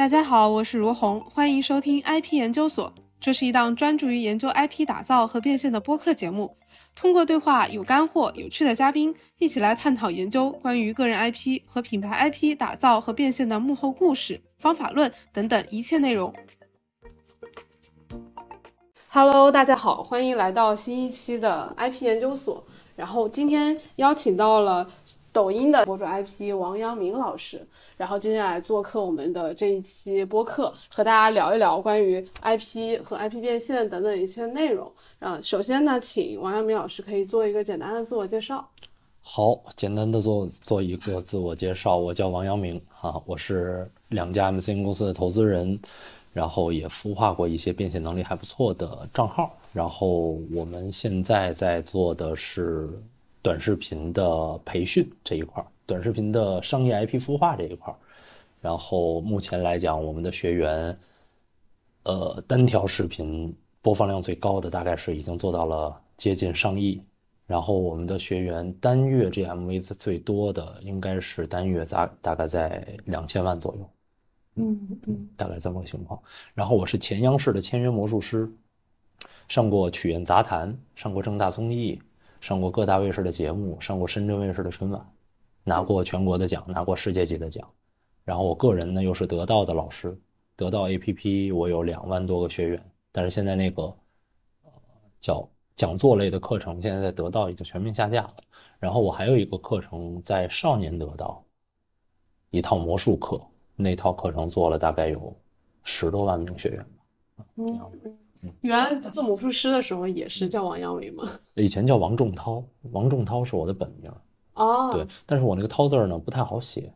大家好，我是如虹，欢迎收听 IP 研究所。这是一档专注于研究 IP 打造和变现的播客节目。通过对话有干货、有趣的嘉宾，一起来探讨研究关于个人 IP 和品牌 IP 打造和变现的幕后故事、方法论等等一切内容。Hello，大家好，欢迎来到新一期的 IP 研究所。然后今天邀请到了。抖音的博主 IP 王阳明老师，然后今天来做客我们的这一期播客，和大家聊一聊关于 IP 和 IP 变现等等一些内容。啊，首先呢，请王阳明老师可以做一个简单的自我介绍。好，简单的做做一个自我介绍，我叫王阳明啊，我是两家 MCN 公司的投资人，然后也孵化过一些变现能力还不错的账号，然后我们现在在做的是。短视频的培训这一块儿，短视频的商业 IP 孵化这一块儿，然后目前来讲，我们的学员，呃，单条视频播放量最高的大概是已经做到了接近上亿，然后我们的学员单月 GMV 最多的应该是单月大大概在两千万左右，嗯嗯，大概这么个情况。然后我是前央视的签约魔术师，上过曲苑杂谈，上过正大综艺。上过各大卫视的节目，上过深圳卫视的春晚，拿过全国的奖，拿过世界级的奖。然后我个人呢，又是得到的老师，得到 APP 我有两万多个学员。但是现在那个呃叫讲座类的课程，现在在得到已经全面下架了。然后我还有一个课程在少年得到，一套魔术课，那套课程做了大概有十多万名学员吧。嗯。原来做魔术师的时候也是叫王阳明吗？以前叫王仲涛，王仲涛是我的本名。哦，对，但是我那个涛字儿呢不太好写，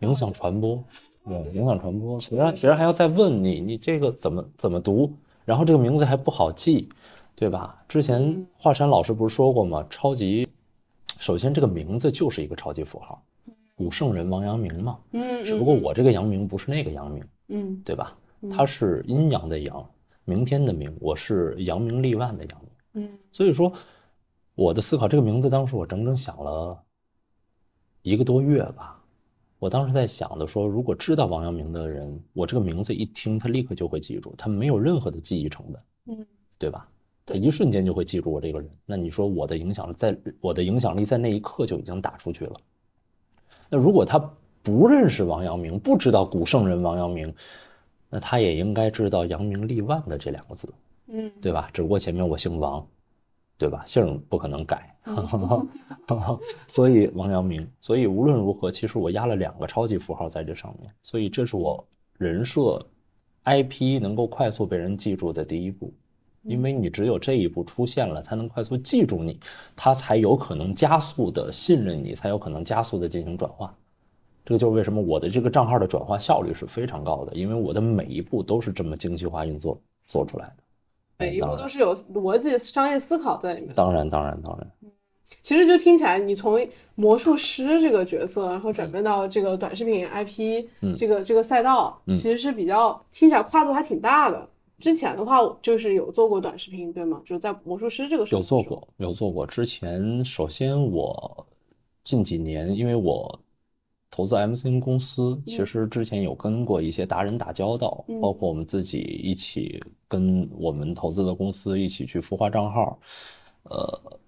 影响传播。对，影响传播，别人别人还要再问你，你这个怎么怎么读？然后这个名字还不好记，对吧？之前华山老师不是说过吗？超级，首先这个名字就是一个超级符号，古圣人王阳明嘛。嗯，只不过我这个阳明不是那个阳明。嗯，对吧？它是阴阳的阳。明天的明，我是扬名立万的扬名。嗯，所以说我的思考这个名字，当时我整整想了一个多月吧。我当时在想的说，如果知道王阳明的人，我这个名字一听，他立刻就会记住，他没有任何的记忆成本。嗯，对吧？他一瞬间就会记住我这个人。那你说我的影响在，我的影响力在那一刻就已经打出去了。那如果他不认识王阳明，不知道古圣人王阳明。那他也应该知道“扬名立万”的这两个字，嗯，对吧？只不过前面我姓王，对吧？姓不可能改 所以王阳明。所以无论如何，其实我压了两个超级符号在这上面，所以这是我人设 IP 能够快速被人记住的第一步。因为你只有这一步出现了，他能快速记住你，他才有可能加速的信任你，才有可能加速的进行转化。这个就是为什么我的这个账号的转化效率是非常高的，因为我的每一步都是这么精细化运作做出来的，每一步都是有逻辑、商业思考在里面。当然，当然，当然。其实就听起来，你从魔术师这个角色，然后转变到这个短视频 IP 这个这个赛道，其实是比较听起来跨度还挺大的。之前的话，就是有做过短视频，对吗？就是在魔术师这个有做过，有做过。之前，首先我近几年，因为我。投资 MCN 公司，其实之前有跟过一些达人打交道，包括我们自己一起跟我们投资的公司一起去孵化账号。呃，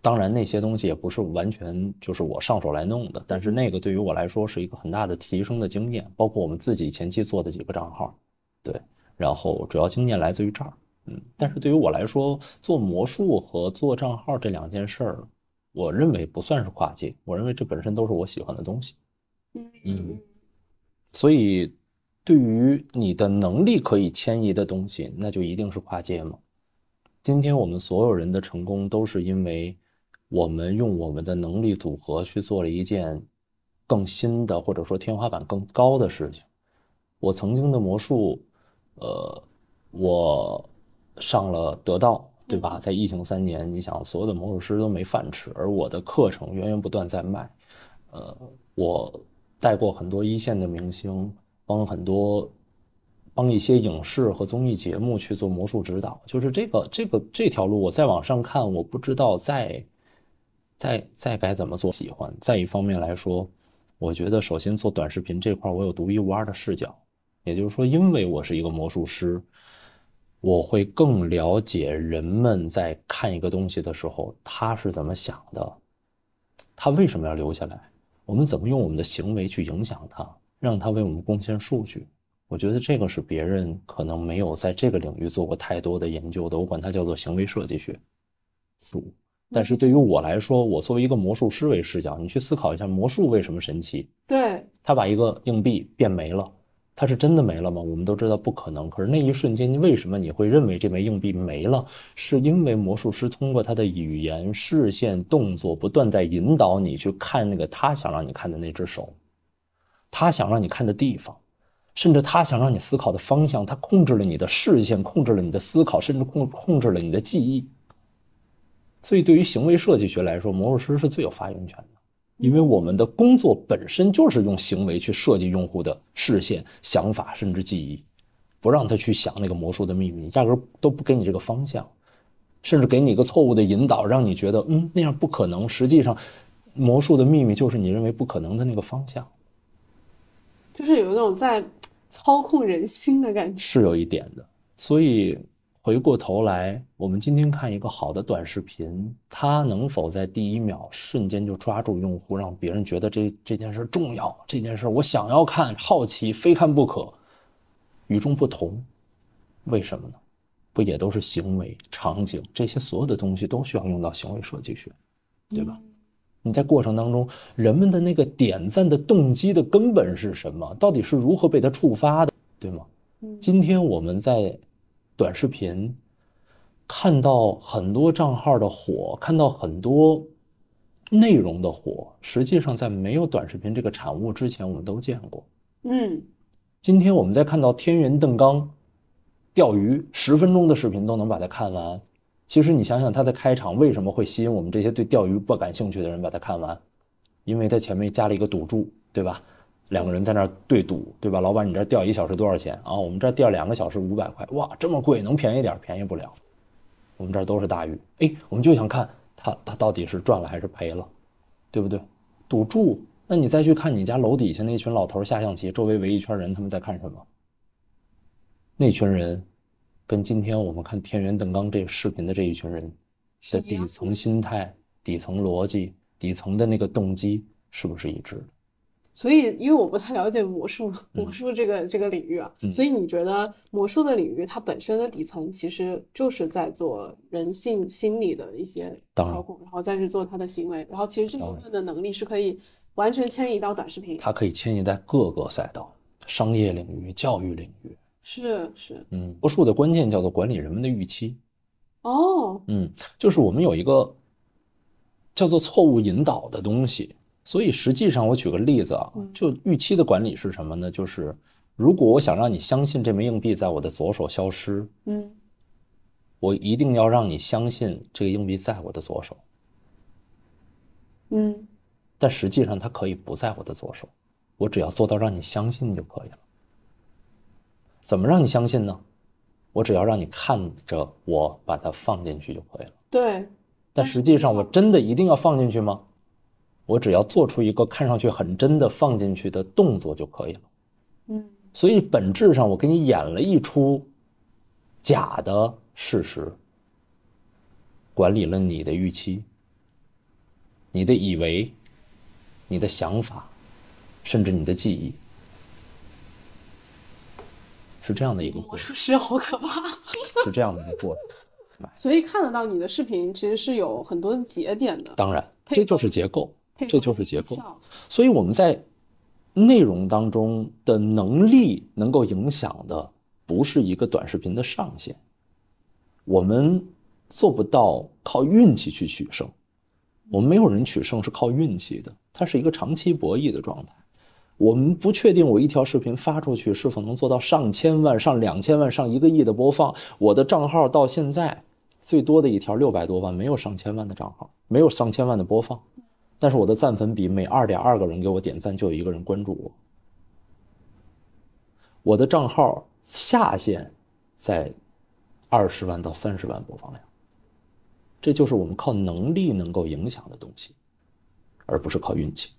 当然那些东西也不是完全就是我上手来弄的，但是那个对于我来说是一个很大的提升的经验。包括我们自己前期做的几个账号，对，然后主要经验来自于这儿。嗯，但是对于我来说，做魔术和做账号这两件事儿，我认为不算是跨界，我认为这本身都是我喜欢的东西。嗯，所以对于你的能力可以迁移的东西，那就一定是跨界吗？今天我们所有人的成功，都是因为我们用我们的能力组合去做了一件更新的，或者说天花板更高的事情。我曾经的魔术，呃，我上了得道，对吧？在疫情三年，你想所有的魔术师都没饭吃，而我的课程源源不断在卖，呃，我。带过很多一线的明星，帮很多，帮一些影视和综艺节目去做魔术指导，就是这个这个这条路，我再往上看，我不知道再再再该怎么做。喜欢再一方面来说，我觉得首先做短视频这块，我有独一无二的视角，也就是说，因为我是一个魔术师，我会更了解人们在看一个东西的时候他是怎么想的，他为什么要留下来，我们怎么用我们的行为去影响他，让他为我们贡献数据。我觉得这个是别人可能没有在这个领域做过太多的研究的，我管它叫做行为设计学。四五。但是对于我来说，我作为一个魔术师为视角，你去思考一下魔术为什么神奇？对，他把一个硬币变没了，它是真的没了吗？我们都知道不可能。可是那一瞬间，为什么你会认为这枚硬币没了？是因为魔术师通过他的语言、视线、动作，不断在引导你去看那个他想让你看的那只手，他想让你看的地方，甚至他想让你思考的方向。他控制了你的视线，控制了你的思考，甚至控控制了你的记忆。所以，对于行为设计学来说，魔术师是最有发言权的，因为我们的工作本身就是用行为去设计用户的视线、想法，甚至记忆，不让他去想那个魔术的秘密，压根都不给你这个方向，甚至给你一个错误的引导，让你觉得嗯那样不可能。实际上，魔术的秘密就是你认为不可能的那个方向，就是有一种在操控人心的感觉，是有一点的。所以。回过头来，我们今天看一个好的短视频，它能否在第一秒瞬间就抓住用户，让别人觉得这这件事重要？这件事我想要看，好奇，非看不可，与众不同。为什么呢？不也都是行为、场景这些所有的东西都需要用到行为设计学，对吧？你在过程当中，人们的那个点赞的动机的根本是什么？到底是如何被它触发的，对吗？今天我们在。短视频看到很多账号的火，看到很多内容的火，实际上在没有短视频这个产物之前，我们都见过。嗯，今天我们在看到天元邓刚钓鱼十分钟的视频都能把它看完。其实你想想，他的开场为什么会吸引我们这些对钓鱼不感兴趣的人把它看完？因为他前面加了一个赌注，对吧？两个人在那儿对赌，对吧？老板，你这钓一小时多少钱啊？我们这钓两个小时五百块，哇，这么贵，能便宜点？便宜不了。我们这都是大鱼，哎，我们就想看他他到底是赚了还是赔了，对不对？赌注，那你再去看你家楼底下那群老头下象棋，周围围一圈人，他们在看什么？那群人，跟今天我们看天元邓刚这个视频的这一群人的底层心态、底层逻辑、底层的那个动机是不是一致的？所以，因为我不太了解魔术，魔术这个这个领域啊，所以你觉得魔术的领域它本身的底层其实就是在做人性心理的一些操控，然后再去做他的行为，然后其实这部分的能力是可以完全迁移到短视频，它可以迁移在各个赛道、商业领域、教育领域，是是，嗯，魔术的关键叫做管理人们的预期，哦，嗯，就是我们有一个叫做错误引导的东西。所以实际上，我举个例子啊，就预期的管理是什么呢？就是如果我想让你相信这枚硬币在我的左手消失，嗯，我一定要让你相信这个硬币在我的左手，嗯，但实际上它可以不在我的左手，我只要做到让你相信就可以了。怎么让你相信呢？我只要让你看着我把它放进去就可以了。对，但实际上我真的一定要放进去吗？我只要做出一个看上去很真的放进去的动作就可以了，嗯，所以本质上我给你演了一出假的事实，管理了你的预期、你的以为、你的想法，甚至你的记忆，是这样的一个过程。是好可怕，是这样的一个过程。所以看得到你的视频其实是有很多节点的，当然，这就是结构。这就是结构，所以我们在内容当中的能力能够影响的不是一个短视频的上限，我们做不到靠运气去取胜，我们没有人取胜是靠运气的，它是一个长期博弈的状态。我们不确定我一条视频发出去是否能做到上千万、上两千万、上一个亿的播放，我的账号到现在最多的一条六百多万，没有上千万的账号，没有上千万的播放。但是我的赞粉比每二点二个人给我点赞就有一个人关注我，我的账号下限在二十万到三十万播放量，这就是我们靠能力能够影响的东西，而不是靠运气。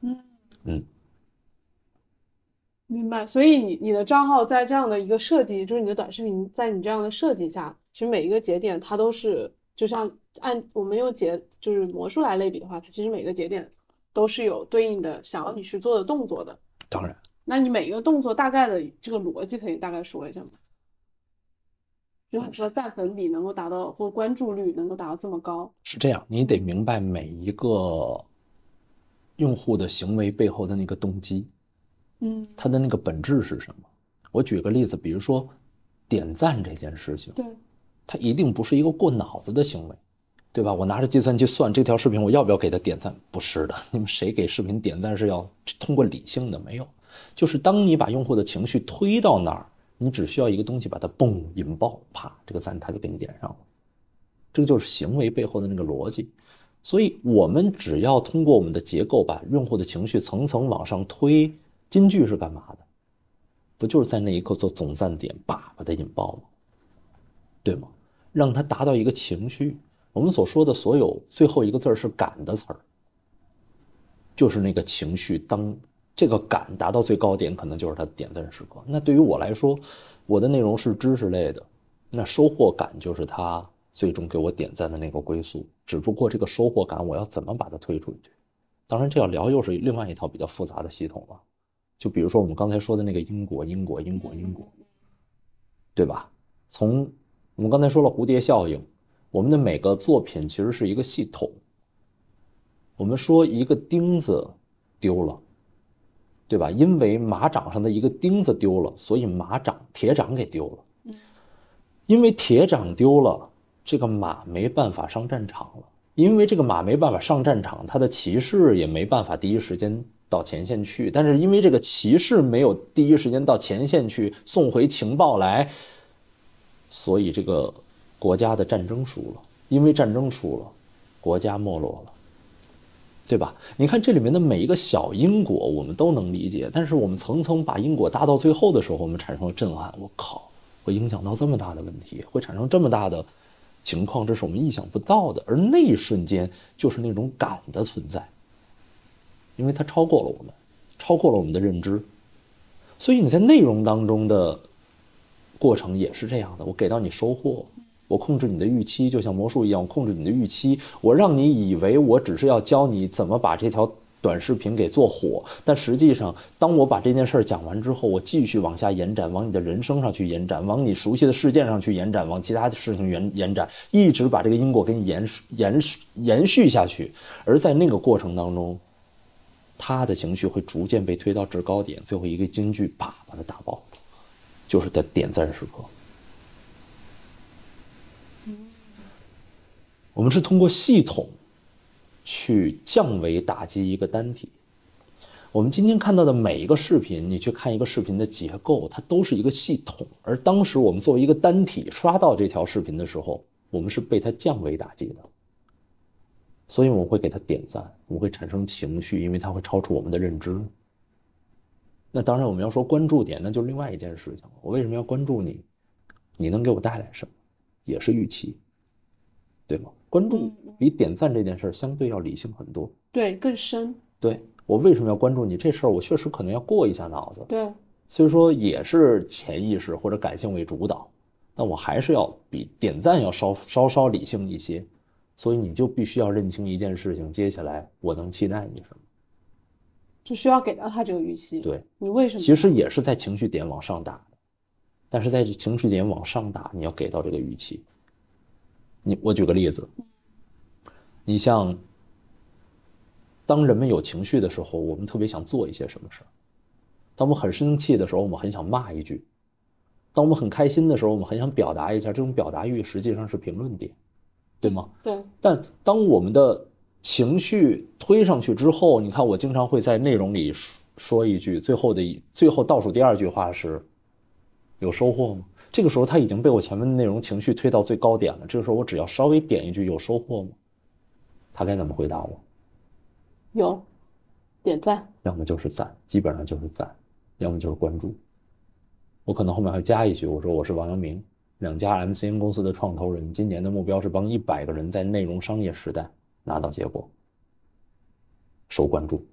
嗯嗯明白。所以你你的账号在这样的一个设计，就是你的短视频在你这样的设计下，其实每一个节点它都是，就像按我们用节就是魔术来类比的话，它其实每个节点都是有对应的想要你去做的动作的。当然，那你每一个动作大概的这个逻辑可以大概说一下吗？就是说赞粉比能够达到或关注率能够达到这么高，是这样，你得明白每一个用户的行为背后的那个动机，嗯，他的那个本质是什么？我举个例子，比如说点赞这件事情，对，它一定不是一个过脑子的行为，对吧？我拿着计算器算这条视频我要不要给他点赞？不是的，你们谁给视频点赞是要通过理性的？没有，就是当你把用户的情绪推到那儿。你只需要一个东西把它嘣引爆，啪，这个赞他就给你点上了。这个就是行为背后的那个逻辑。所以，我们只要通过我们的结构把用户的情绪层层往上推。金句是干嘛的？不就是在那一刻做总赞点，叭把它引爆吗？对吗？让它达到一个情绪。我们所说的所有最后一个字是“感”的词儿，就是那个情绪当。这个感达到最高点，可能就是他点赞时刻。那对于我来说，我的内容是知识类的，那收获感就是他最终给我点赞的那个归宿。只不过这个收获感，我要怎么把它推出去？当然，这要聊又是另外一套比较复杂的系统了。就比如说我们刚才说的那个因果，因果，因果，因果，对吧？从我们刚才说了蝴蝶效应，我们的每个作品其实是一个系统。我们说一个钉子丢了。对吧？因为马掌上的一个钉子丢了，所以马掌铁掌给丢了。因为铁掌丢了，这个马没办法上战场了。因为这个马没办法上战场，它的骑士也没办法第一时间到前线去。但是因为这个骑士没有第一时间到前线去送回情报来，所以这个国家的战争输了。因为战争输了，国家没落了。对吧？你看这里面的每一个小因果，我们都能理解。但是我们层层把因果搭到最后的时候，我们产生了震撼。我靠，会影响到这么大的问题，会产生这么大的情况，这是我们意想不到的。而那一瞬间，就是那种感的存在，因为它超过了我们，超过了我们的认知。所以你在内容当中的过程也是这样的。我给到你收获。我控制你的预期，就像魔术一样，我控制你的预期。我让你以为我只是要教你怎么把这条短视频给做火，但实际上，当我把这件事儿讲完之后，我继续往下延展，往你的人生上去延展，往你熟悉的事件上去延展，往其他的事情延延展，一直把这个因果给你延延延续下去。而在那个过程当中，他的情绪会逐渐被推到制高点，最后一个京剧啪把它打爆，就是在点赞时刻。我们是通过系统去降维打击一个单体。我们今天看到的每一个视频，你去看一个视频的结构，它都是一个系统。而当时我们作为一个单体刷到这条视频的时候，我们是被它降维打击的。所以我们会给它点赞，我们会产生情绪，因为它会超出我们的认知。那当然，我们要说关注点，那就是另外一件事情了。我为什么要关注你？你能给我带来什么？也是预期，对吗？关注比点赞这件事儿相对要理性很多，对，更深。对我为什么要关注你这事儿？我确实可能要过一下脑子。对，所以说也是潜意识或者感性为主导，但我还是要比点赞要稍稍稍理性一些。所以你就必须要认清一件事情：接下来我能期待你什么？就需要给到他这个预期。对，你为什么？其实也是在情绪点往上打，但是在情绪点往上打，你要给到这个预期。你我举个例子，你像，当人们有情绪的时候，我们特别想做一些什么事儿；当我们很生气的时候，我们很想骂一句；当我们很开心的时候，我们很想表达一下。这种表达欲实际上是评论点，对吗？对。但当我们的情绪推上去之后，你看，我经常会在内容里说一句，最后的最后倒数第二句话是：有收获吗？这个时候他已经被我前面的内容情绪推到最高点了。这个时候我只要稍微点一句“有收获吗？”他该怎么回答我？有，点赞。要么就是赞，基本上就是赞，要么就是关注。我可能后面还加一句，我说我是王阳明，两家 MCN 公司的创投人，今年的目标是帮一百个人在内容商业时代拿到结果，受关注。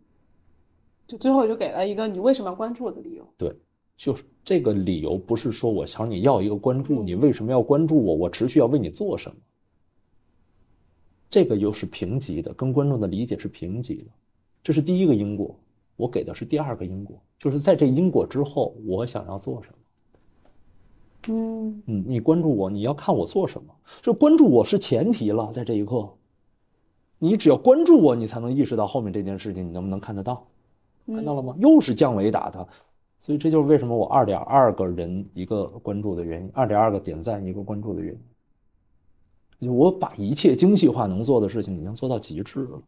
就最后就给了一个你为什么要关注我的理由。对，就是这个理由不是说我想你要一个关注，你为什么要关注我？我持续要为你做什么？这个又是平级的，跟观众的理解是平级的，这是第一个因果。我给的是第二个因果，就是在这因果之后，我想要做什么。嗯嗯，你关注我，你要看我做什么。就关注我是前提了，在这一刻，你只要关注我，你才能意识到后面这件事情你能不能看得到，看到了吗？又是降维打他，所以这就是为什么我二点二个人一个关注的原因，二点二个点赞一个关注的原因。就我把一切精细化能做的事情已经做到极致了。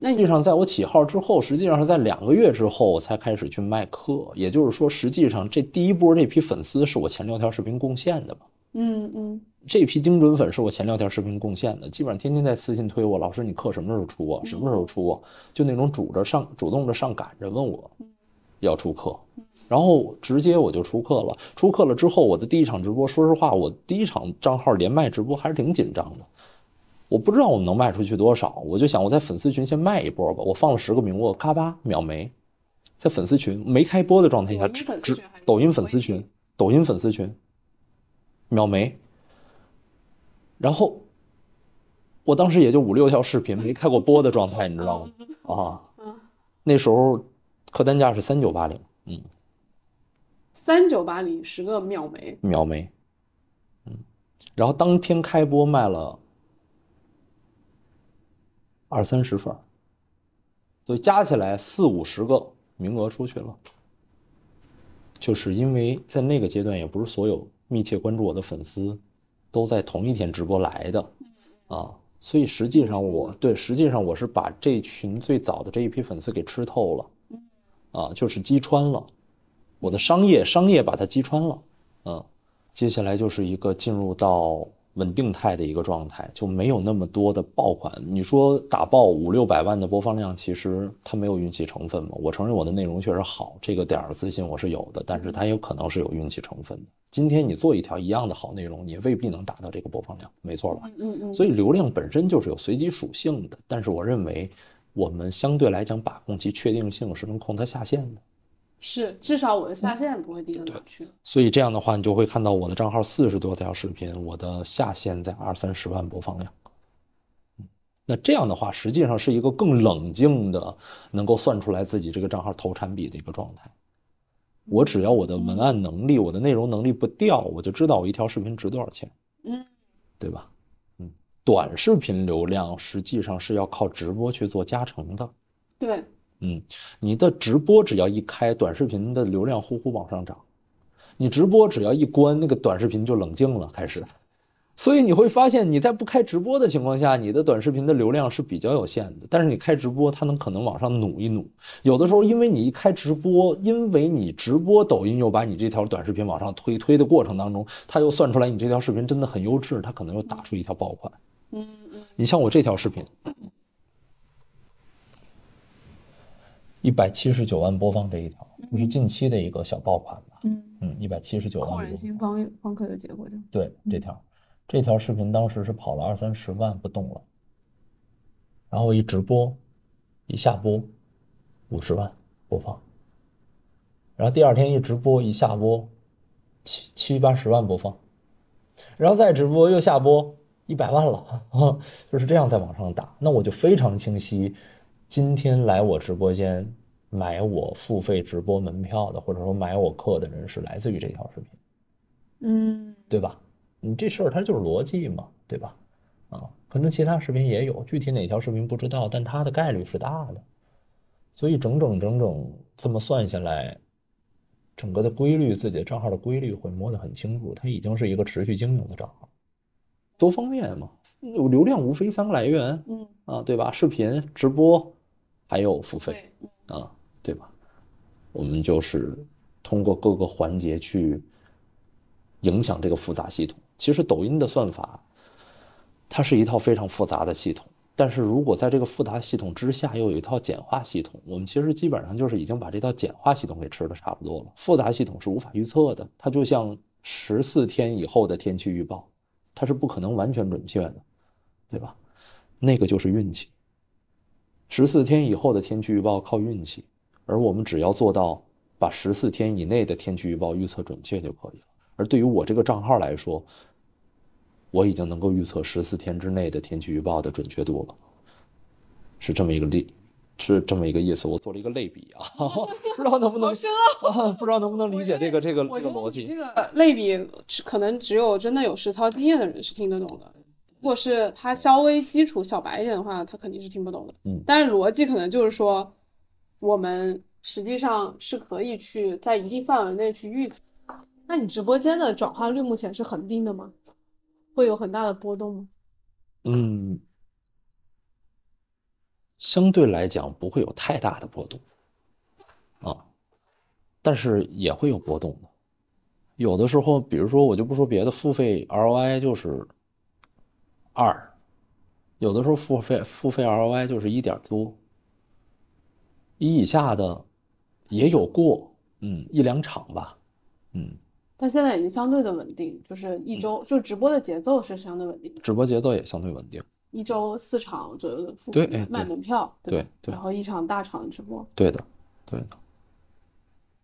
那实际上，在我起号之后，实际上是在两个月之后，我才开始去卖课。也就是说，实际上这第一波这批粉丝是我前六条视频贡献的吧？嗯嗯，这批精准粉是我前两天视频贡献的，基本上天天在私信推我，老师你课什么时候出啊？什么时候出啊？就那种主着上主动着上赶着问我要出课，然后直接我就出课了。出课了之后，我的第一场直播，说实话，我第一场账号连麦直播还是挺紧张的。我不知道我们能卖出去多少，我就想我在粉丝群先卖一波吧。我放了十个名额，咔吧秒没，在粉丝群没开播的状态下，直直抖音粉丝群，抖音粉丝群秒没。然后我当时也就五六条视频没开过播的状态，你知道吗？啊，那时候客单价是三九八零，嗯，三九八零十个秒没，秒没，嗯，然后当天开播卖了。二三十份，所以加起来四五十个名额出去了。就是因为在那个阶段，也不是所有密切关注我的粉丝都在同一天直播来的，啊，所以实际上我对，实际上我是把这群最早的这一批粉丝给吃透了，啊，就是击穿了我的商业，商业把它击穿了，嗯，接下来就是一个进入到。稳定态的一个状态，就没有那么多的爆款。你说打爆五六百万的播放量，其实它没有运气成分嘛？我承认我的内容确实好，这个点儿自信我是有的，但是它有可能是有运气成分的。今天你做一条一样的好内容，你未必能达到这个播放量，没错吧？嗯嗯。所以流量本身就是有随机属性的，但是我认为我们相对来讲把控其确定性是能控它下限的。是，至少我的下限不会低到哪去。所以这样的话，你就会看到我的账号四十多条视频，我的下限在二三十万播放量。那这样的话，实际上是一个更冷静的，能够算出来自己这个账号投产比的一个状态。我只要我的文案能力、我的内容能力不掉，我就知道我一条视频值多少钱。嗯，对吧？嗯，短视频流量实际上是要靠直播去做加成的。对。嗯，你的直播只要一开，短视频的流量呼呼往上涨；你直播只要一关，那个短视频就冷静了，开始。所以你会发现，你在不开直播的情况下，你的短视频的流量是比较有限的。但是你开直播，它能可能往上努一努。有的时候，因为你一开直播，因为你直播，抖音又把你这条短视频往上推，推的过程当中，它又算出来你这条视频真的很优质，它可能又打出一条爆款。嗯嗯，你像我这条视频。一百七十九万播放这一条，就是近期的一个小爆款吧。嗯嗯，一百七十九万。扣人心方方可有结果对这条，这条视频当时是跑了二三十万不动了，然后一直播，一下播，五十万播放，然后第二天一直播一下播，七七八十万播放，然后再直播又下播一百万了，就是这样在往上打。那我就非常清晰。今天来我直播间买我付费直播门票的，或者说买我课的人是来自于这条视频，嗯，对吧？你这事儿它就是逻辑嘛，对吧？啊，可能其他视频也有，具体哪条视频不知道，但它的概率是大的。所以整整整整这么算下来，整个的规律，自己的账号的规律会摸得很清楚。它已经是一个持续经营的账号，多方面嘛，有流量无非三个来源，嗯啊，对吧？视频直播。还有付费啊，对吧？我们就是通过各个环节去影响这个复杂系统。其实抖音的算法，它是一套非常复杂的系统。但是如果在这个复杂系统之下又有一套简化系统，我们其实基本上就是已经把这套简化系统给吃的差不多了。复杂系统是无法预测的，它就像十四天以后的天气预报，它是不可能完全准确的，对吧？那个就是运气。十四天以后的天气预报靠运气，而我们只要做到把十四天以内的天气预报预测准确就可以了。而对于我这个账号来说，我已经能够预测十四天之内的天气预报的准确度了，是这么一个例，是这么一个意思。我做了一个类比啊，不知道能不能啊，不知道能不能理解这个这个这个逻辑。这个类比可能只有真的有实操经验的人是听得懂的。如果是他稍微基础小白一点的话，他肯定是听不懂的。嗯，但是逻辑可能就是说，我们实际上是可以去在一定范围内去预测。那你直播间的转化率目前是恒定的吗？会有很大的波动吗？嗯，相对来讲不会有太大的波动，啊，但是也会有波动的。有的时候，比如说我就不说别的，付费 ROI 就是二，有的时候付费付费 ROI 就是一点多，一以下的也有过，嗯，一两场吧，嗯。它现在已经相对的稳定，就是一周就直播的节奏是相对稳定，直播节奏也相对稳定，一周四场左右的付费卖门票，对对，然后一场大场直播，对的对的。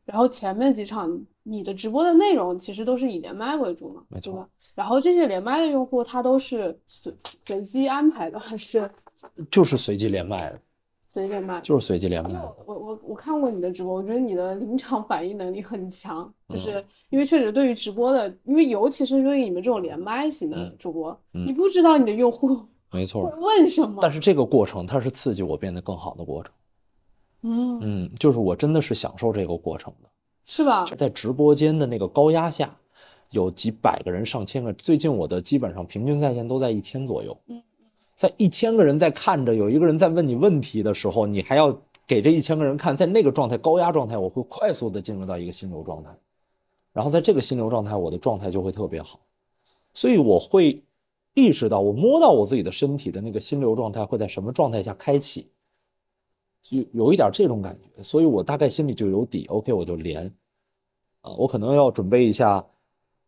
然后前面几场你的直播的内容其实都是以连麦为主嘛，没错。然后这些连麦的用户他都是随随机安排的还是？就是随机连麦的。随机连麦就是随机连麦。我我我看过你的直播，我觉得你的临场反应能力很强，就是因为确实对于直播的，因为尤其是对于你们这种连麦型的主播，你不知道你的用户没错会问什么，但是这个过程它是刺激我变得更好的过程。嗯嗯，就是我真的是享受这个过程的，是吧？在直播间的那个高压下，有几百个人、上千个，最近我的基本上平均在线都在一千左右。嗯。在一千个人在看着，有一个人在问你问题的时候，你还要给这一千个人看，在那个状态高压状态，我会快速的进入到一个心流状态，然后在这个心流状态，我的状态就会特别好，所以我会意识到，我摸到我自己的身体的那个心流状态会在什么状态下开启，有有一点这种感觉，所以我大概心里就有底。OK，我就连，啊，我可能要准备一下，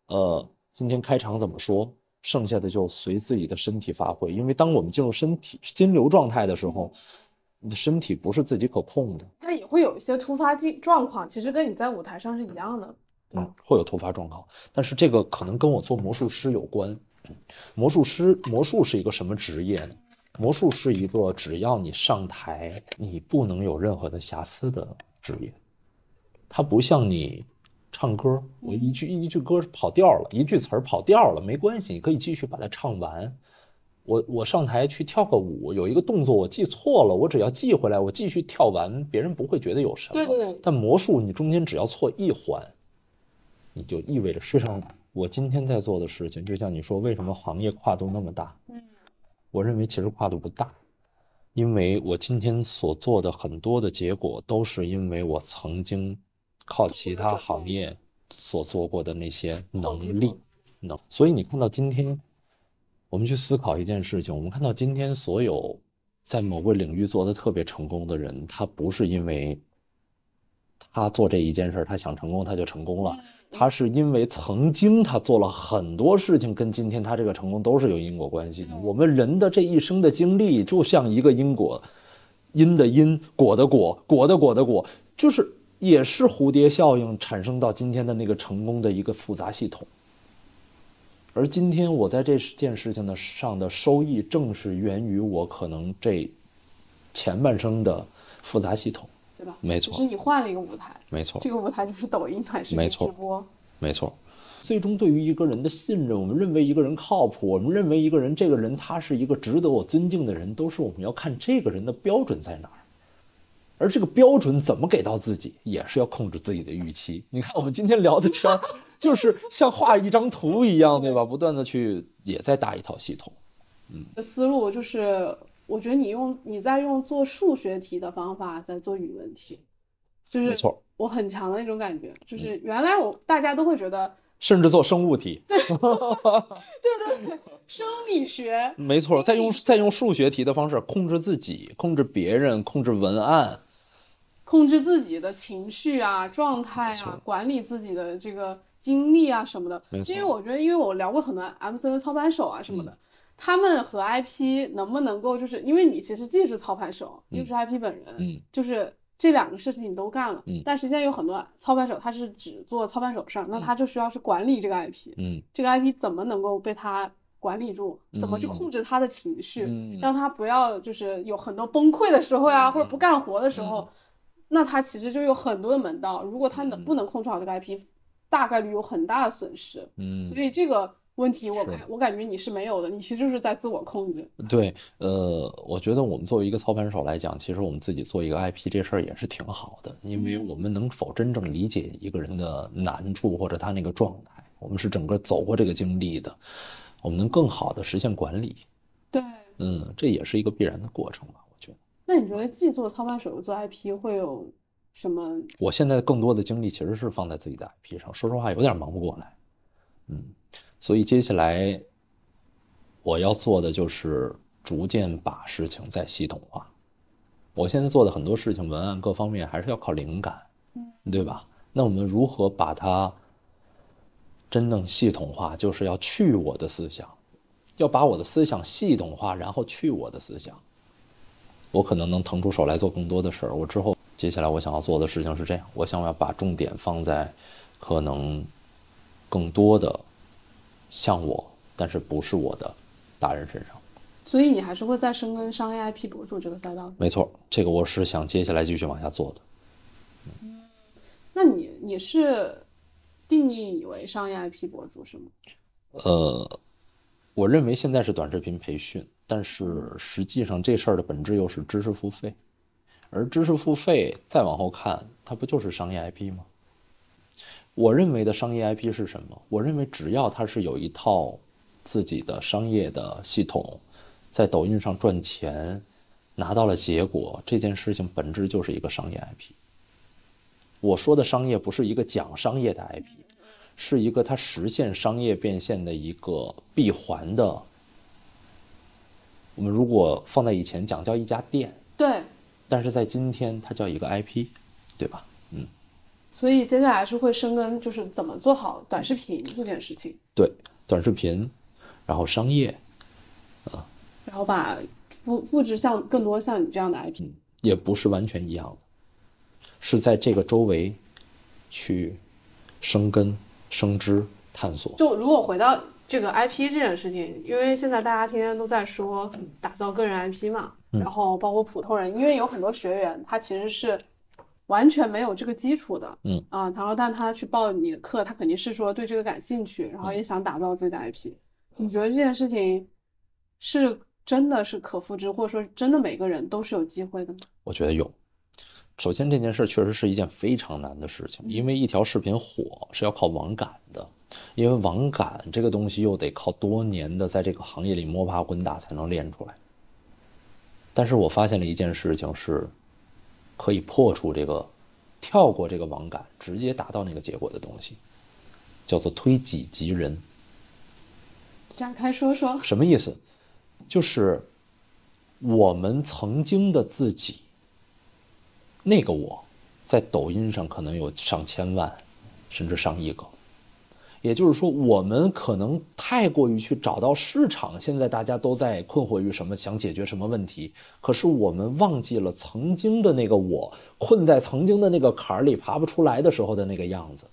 呃，今天开场怎么说。剩下的就随自己的身体发挥，因为当我们进入身体心流状态的时候，你的身体不是自己可控的。那也会有一些突发状状况，其实跟你在舞台上是一样的。嗯，会有突发状况，但是这个可能跟我做魔术师有关。魔术师，魔术是一个什么职业呢？魔术是一个只要你上台，你不能有任何的瑕疵的职业。它不像你。唱歌，我一句一句歌跑调了，一句词儿跑调了，没关系，你可以继续把它唱完。我我上台去跳个舞，有一个动作我记错了，我只要记回来，我继续跳完，别人不会觉得有什么。对对对。但魔术，你中间只要错一环，你就意味着实际上我今天在做的事情，就像你说，为什么行业跨度那么大？嗯，我认为其实跨度不大，因为我今天所做的很多的结果，都是因为我曾经。靠其他行业所做过的那些能力，能，所以你看到今天，我们去思考一件事情，我们看到今天所有在某个领域做的特别成功的人，他不是因为他做这一件事他想成功他就成功了，他是因为曾经他做了很多事情，跟今天他这个成功都是有因果关系的。我们人的这一生的经历就像一个因果，因的因，果的果，果的果的果，就是。也是蝴蝶效应产生到今天的那个成功的一个复杂系统，而今天我在这件事情的上的收益，正是源于我可能这前半生的复杂系统，对吧？没错，只是你换了一个舞台，没错，这个舞台就是抖音短视频直播，没错。最终对于一个人的信任，我们认为一个人靠谱，我们认为一个人这个人他是一个值得我尊敬的人，都是我们要看这个人的标准在哪儿。而这个标准怎么给到自己，也是要控制自己的预期。你看，我们今天聊的天儿，就是像画一张图一样，对吧？不断的去也在搭一套系统。嗯，思路就是，我觉得你用你在用做数学题的方法在做语文题，就是没错，我很强的那种感觉。就是原来我大家都会觉得，甚至做生物题，对对对，生理学，没错，再用再用数学题的方式控制自己，控制别人，控制文案。控制自己的情绪啊、状态啊，管理自己的这个精力啊什么的。因为我觉得，因为我聊过很多 MC 的操盘手啊什么的，他们和 IP 能不能够，就是因为你其实既是操盘手，又是 IP 本人，嗯，就是这两个事情你都干了，嗯。但实际上有很多操盘手他是只做操盘手事儿，那他就需要去管理这个 IP，嗯。这个 IP 怎么能够被他管理住，怎么去嗯控制他的情绪，嗯。让他不要就是有很多崩溃的时候呀，或者不干活的时候，那他其实就有很多的门道。如果他能不能控制好这个 IP，大概率有很大的损失。嗯所，以这个问题我是感我感觉你是没有的，你其实就是在自我控制。对，呃，我觉得我们作为一个操盘手来讲，其实我们自己做一个 IP 这事儿也是挺好的，因为我们能否真正理解一个人的难处或者他那个状态，我们是整个走过这个经历的，我们能更好的实现管理。对，嗯，这也是一个必然的过程吧。那你觉得既做操盘手又做 IP 会有什么？我现在更多的精力其实是放在自己的 IP 上，说实话有点忙不过来，嗯，所以接下来我要做的就是逐渐把事情再系统化。我现在做的很多事情，文案各方面还是要靠灵感，对吧？那我们如何把它真正系统化？就是要去我的思想，要把我的思想系统化，然后去我的思想。我可能能腾出手来做更多的事儿。我之后接下来我想要做的事情是这样，我想我要把重点放在可能更多的像我，但是不是我的达人身上。所以你还是会再深耕商业 IP 博主这个赛道。没错，这个我是想接下来继续往下做的。那你你是定义你为商业 IP 博主是吗？呃，我认为现在是短视频培训，但是实际上这事儿的本质又是知识付费，而知识付费再往后看，它不就是商业 IP 吗？我认为的商业 IP 是什么？我认为只要它是有一套自己的商业的系统，在抖音上赚钱，拿到了结果，这件事情本质就是一个商业 IP。我说的商业不是一个讲商业的 IP，是一个它实现商业变现的一个闭环的。我们如果放在以前讲叫一家店，对，但是在今天它叫一个 IP，对吧？嗯所以接下来是会深耕，就是怎么做好短视频这件事情，对，短视频，然后商业，啊然后把复复制像更多像你这样的 IP。也不是完全一样的，是在这个周围去生根、生枝、探索。就如果回到这个 IP 这件事情，因为现在大家天天都在说打造个人 IP 嘛，然后包括普通人，因为有很多学员他其实是完全没有这个基础的，嗯啊，然后但他去报你的课，他肯定是说对这个感兴趣，然后也想打造自己的 IP。你觉得这件事情是真的是可复制，或者说真的每个人都是有机会的吗？我觉得有。首先，这件事确实是一件非常难的事情，因为一条视频火是要靠网感的，因为网感这个东西又得靠多年的在这个行业里摸爬滚打才能练出来。但是我发现了一件事情是，可以破除这个，跳过这个网感，直接达到那个结果的东西，叫做推己及人。展开说说。什么意思？就是我们曾经的自己，那个我，在抖音上可能有上千万，甚至上亿个。也就是说，我们可能太过于去找到市场，现在大家都在困惑于什么，想解决什么问题，可是我们忘记了曾经的那个我，困在曾经的那个坎儿里爬不出来的时候的那个样子。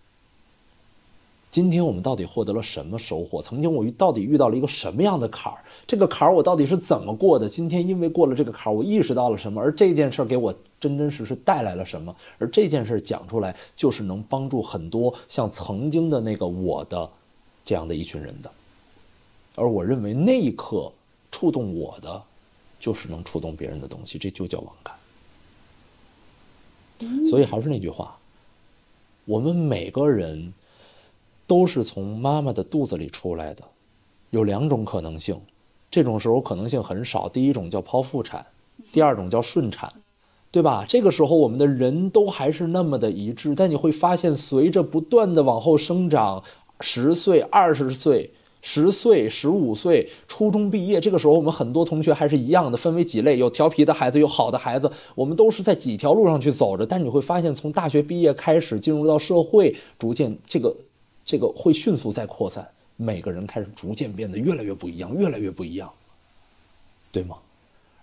今天我们到底获得了什么收获？曾经我遇到底遇到了一个什么样的坎儿？这个坎儿我到底是怎么过的？今天因为过了这个坎儿，我意识到了什么？而这件事儿给我真真实实带来了什么？而这件事儿讲出来，就是能帮助很多像曾经的那个我的这样的一群人的。而我认为那一刻触动我的，就是能触动别人的东西，这就叫网感。所以还是那句话，我们每个人。都是从妈妈的肚子里出来的，有两种可能性，这种时候可能性很少。第一种叫剖腹产，第二种叫顺产，对吧？这个时候我们的人都还是那么的一致，但你会发现，随着不断的往后生长，十岁、二十岁、十岁、十五岁，初中毕业，这个时候我们很多同学还是一样的，分为几类，有调皮的孩子，有好的孩子，我们都是在几条路上去走着。但你会发现，从大学毕业开始，进入到社会，逐渐这个。这个会迅速在扩散，每个人开始逐渐变得越来越不一样，越来越不一样，对吗？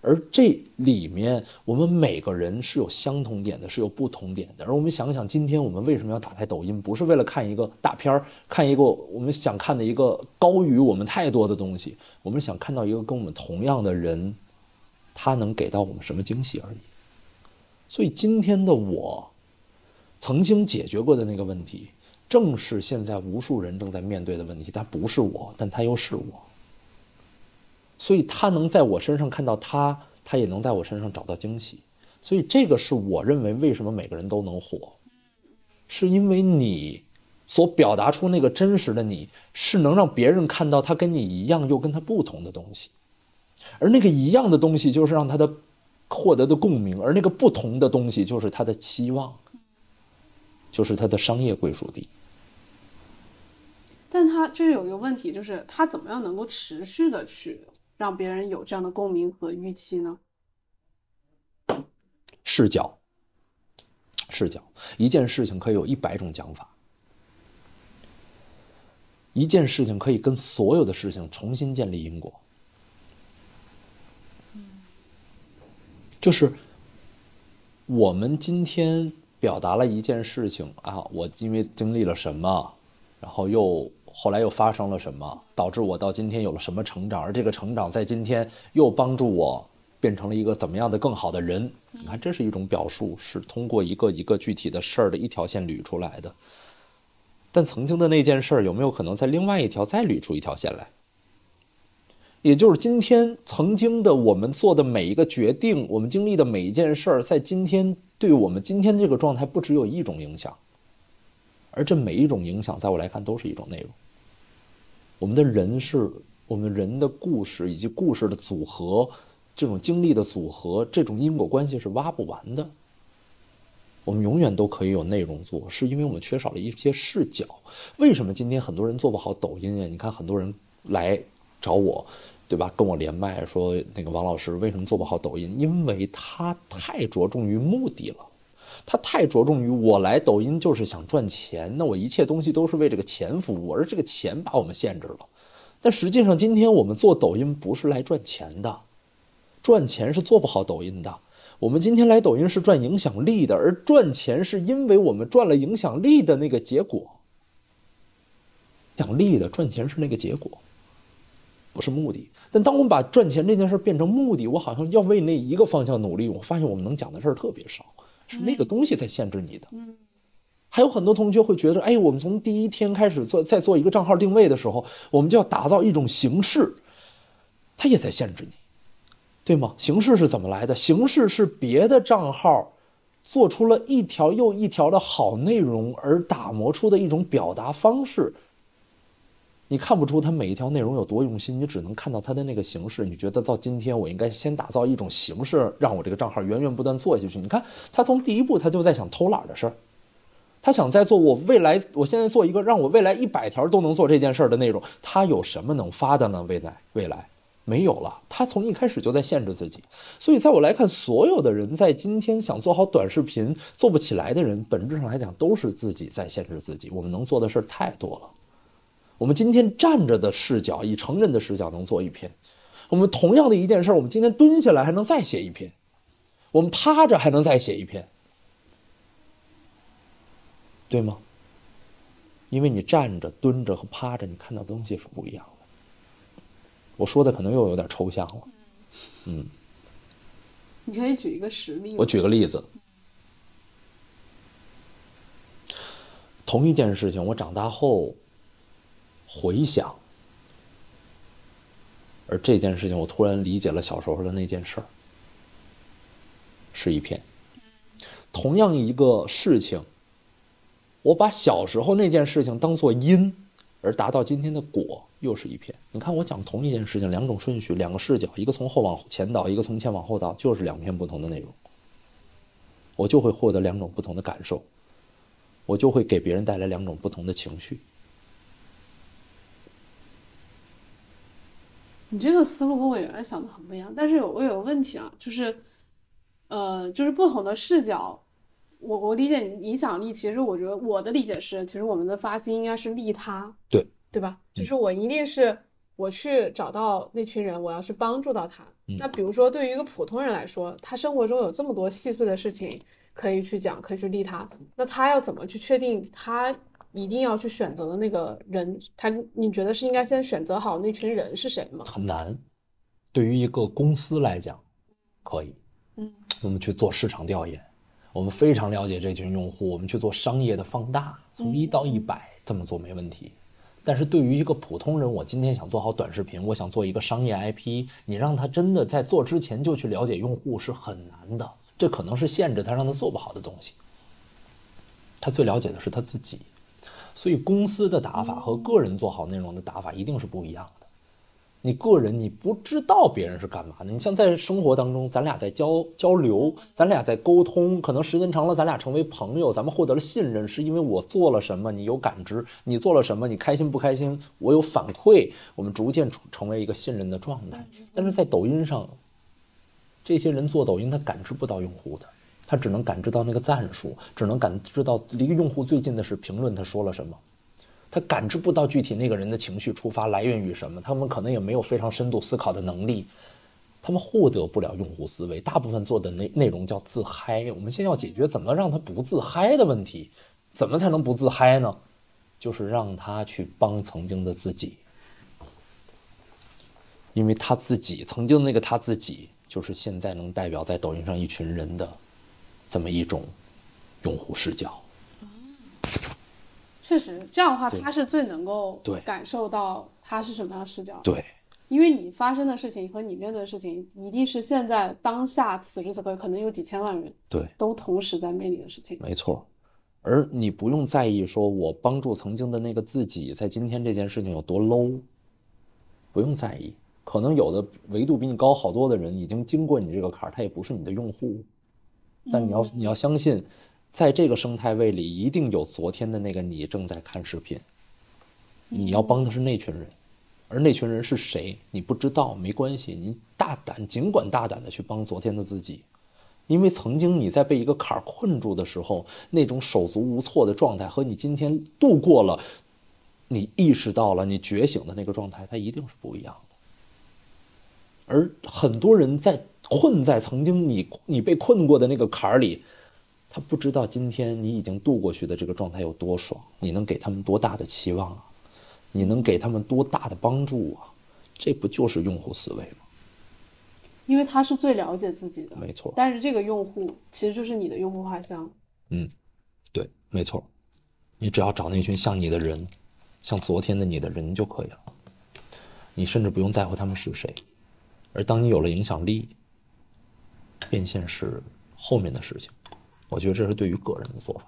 而这里面我们每个人是有相同点的，是有不同点的。而我们想想，今天我们为什么要打开抖音？不是为了看一个大片儿，看一个我们想看的一个高于我们太多的东西，我们想看到一个跟我们同样的人，他能给到我们什么惊喜而已。所以今天的我，曾经解决过的那个问题，正是现在无数人正在面对的问题。他不是我，但他又是我。所以他能在我身上看到他，他也能在我身上找到惊喜。所以这个是我认为为什么每个人都能火，是因为你所表达出那个真实的你，是能让别人看到他跟你一样又跟他不同的东西，而那个一样的东西就是让他的获得的共鸣，而那个不同的东西就是他的期望，就是他的商业归属地。但他这有一个问题，就是他怎么样能够持续的去。让别人有这样的共鸣和预期呢？视角，视角，一件事情可以有一百种讲法，一件事情可以跟所有的事情重新建立因果。就是我们今天表达了一件事情啊，我因为经历了什么，然后又。后来又发生了什么，导致我到今天有了什么成长？而这个成长在今天又帮助我变成了一个怎么样的更好的人？你看，这是一种表述，是通过一个一个具体的事儿的一条线捋出来的。但曾经的那件事儿有没有可能在另外一条再捋出一条线来？也就是今天曾经的我们做的每一个决定，我们经历的每一件事儿，在今天对我们今天这个状态不只有一种影响，而这每一种影响，在我来看都是一种内容。我们的人是我们人的故事以及故事的组合，这种经历的组合，这种因果关系是挖不完的。我们永远都可以有内容做，是因为我们缺少了一些视角。为什么今天很多人做不好抖音呀？你看很多人来找我，对吧？跟我连麦说那个王老师为什么做不好抖音？因为他太着重于目的了。他太着重于我来抖音就是想赚钱，那我一切东西都是为这个钱服务，而这个钱把我们限制了。但实际上，今天我们做抖音不是来赚钱的，赚钱是做不好抖音的。我们今天来抖音是赚影响力的，而赚钱是因为我们赚了影响力的那个结果。奖励的赚钱是那个结果，不是目的。但当我们把赚钱这件事变成目的，我好像要为那一个方向努力，我发现我们能讲的事儿特别少。是那个东西在限制你的。嗯，还有很多同学会觉得，哎，我们从第一天开始做，在做一个账号定位的时候，我们就要打造一种形式，它也在限制你，对吗？形式是怎么来的？形式是别的账号做出了一条又一条的好内容而打磨出的一种表达方式。你看不出他每一条内容有多用心，你只能看到他的那个形式。你觉得到今天，我应该先打造一种形式，让我这个账号源源不断做下去。你看，他从第一步他就在想偷懒的事儿，他想在做我未来，我现在做一个让我未来一百条都能做这件事儿的内容，他有什么能发的呢？未来未来没有了，他从一开始就在限制自己。所以，在我来看，所有的人在今天想做好短视频做不起来的人，本质上来讲都是自己在限制自己。我们能做的事儿太多了。我们今天站着的视角，以成人的视角能做一篇；我们同样的一件事，我们今天蹲下来还能再写一篇；我们趴着还能再写一篇，对吗？因为你站着、蹲着和趴着，你看到的东西是不一样的。我说的可能又有点抽象了，嗯。你可以举一个实例。我举个例子，同一件事情，我长大后。回想，而这件事情，我突然理解了小时候的那件事儿，是一篇。同样一个事情，我把小时候那件事情当做因，而达到今天的果，又是一篇。你看，我讲同一件事情，两种顺序，两个视角，一个从后往前倒，一个从前往后倒，就是两篇不同的内容，我就会获得两种不同的感受，我就会给别人带来两种不同的情绪。你这个思路跟我原来想的很不一样，但是有我有个问题啊，就是，呃，就是不同的视角，我我理解影响力，其实我觉得我的理解是，其实我们的发心应该是利他，对对吧？就是我一定是我去找到那群人，我要去帮助到他。那比如说，对于一个普通人来说，他生活中有这么多细碎的事情可以去讲，可以去利他，那他要怎么去确定他一定要去选择的那个人？他你觉得是应该先选择好那群人是谁吗？很难。对于一个公司来讲，可以。嗯，我们去做市场调研，我们非常了解这群用户，我们去做商业的放大，从一到一百这么做没问题。但是对于一个普通人，我今天想做好短视频，我想做一个商业 IP，你让他真的在做之前就去了解用户是很难的，这可能是限制他让他做不好的东西。他最了解的是他自己，所以公司的打法和个人做好内容的打法一定是不一样的。你个人你不知道别人是干嘛的，你像在生活当中，咱俩在交交流，咱俩在沟通，可能时间长了，咱俩成为朋友，咱们获得了信任，是因为我做了什么，你有感知，你做了什么，你开心不开心，我有反馈，我们逐渐成成为一个信任的状态。但是在抖音上，这些人做抖音，他感知不到用户的，他只能感知到那个赞数，只能感知到离用户最近的是评论，他说了什么。他感知不到具体那个人的情绪出发来源于什么，他们可能也没有非常深度思考的能力，他们获得不了用户思维。大部分做的内内容叫自嗨。我们先要解决怎么让他不自嗨的问题，怎么才能不自嗨呢？就是让他去帮曾经的自己，因为他自己曾经那个他自己，就是现在能代表在抖音上一群人的这么一种用户视角。确实，这样的话，他是最能够感受到他是什么样视角。对，因为你发生的事情和你面对的事情，一定是现在当下此时此刻可能有几千万人对都同时在面临的事情。没错，而你不用在意说我帮助曾经的那个自己在今天这件事情有多 low，不用在意。可能有的维度比你高好多的人已经经过你这个坎儿，他也不是你的用户，但你要你要相信。在这个生态位里，一定有昨天的那个你正在看视频。你要帮的是那群人，而那群人是谁，你不知道没关系，你大胆，尽管大胆的去帮昨天的自己，因为曾经你在被一个坎儿困住的时候，那种手足无措的状态，和你今天度过了，你意识到了，你觉醒的那个状态，它一定是不一样的。而很多人在困在曾经你你被困过的那个坎儿里。他不知道今天你已经度过去的这个状态有多爽，你能给他们多大的期望啊？你能给他们多大的帮助啊？这不就是用户思维吗？因为他是最了解自己的，没错。但是这个用户其实就是你的用户画像。嗯，对，没错。你只要找那群像你的人，像昨天的你的人就可以了。你甚至不用在乎他们是谁。而当你有了影响力，变现是后面的事情。我觉得这是对于个人的做法，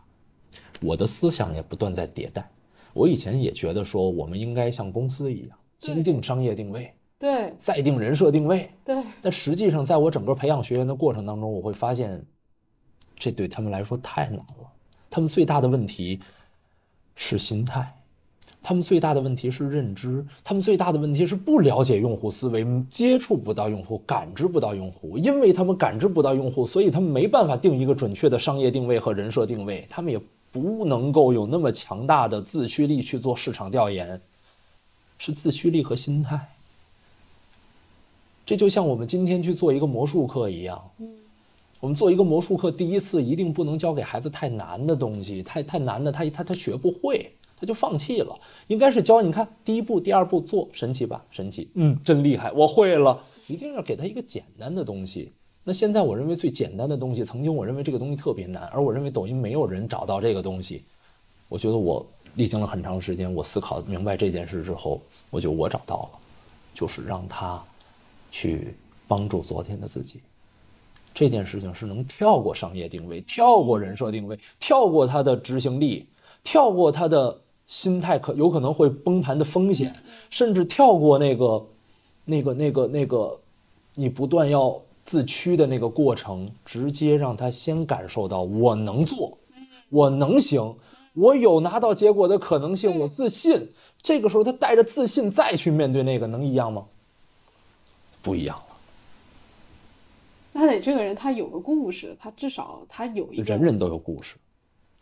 我的思想也不断在迭代。我以前也觉得说，我们应该像公司一样，先定商业定位，对，再定人设定位，对。但实际上，在我整个培养学员的过程当中，我会发现，这对他们来说太难了。他们最大的问题是心态。他们最大的问题是认知，他们最大的问题是不了解用户思维，接触不到用户，感知不到用户。因为他们感知不到用户，所以他们没办法定一个准确的商业定位和人设定位。他们也不能够有那么强大的自驱力去做市场调研，是自驱力和心态。这就像我们今天去做一个魔术课一样，我们做一个魔术课，第一次一定不能教给孩子太难的东西，太太难的，他他他学不会。他就放弃了，应该是教你看第一步、第二步做神奇吧，神奇，嗯，真厉害，我会了。一定要给他一个简单的东西。那现在我认为最简单的东西，曾经我认为这个东西特别难，而我认为抖音没有人找到这个东西。我觉得我历经了很长时间，我思考明白这件事之后，我就我找到了，就是让他去帮助昨天的自己。这件事情是能跳过商业定位，跳过人设定位，跳过他的执行力，跳过他的。心态可有可能会崩盘的风险，甚至跳过那个、那个、那个、那个，你不断要自驱的那个过程，直接让他先感受到我能做，我能行，我有拿到结果的可能性，我自信。这个时候他带着自信再去面对那个，能一样吗？不一样了。那得这个人他有个故事，他至少他有一。人人都有故事，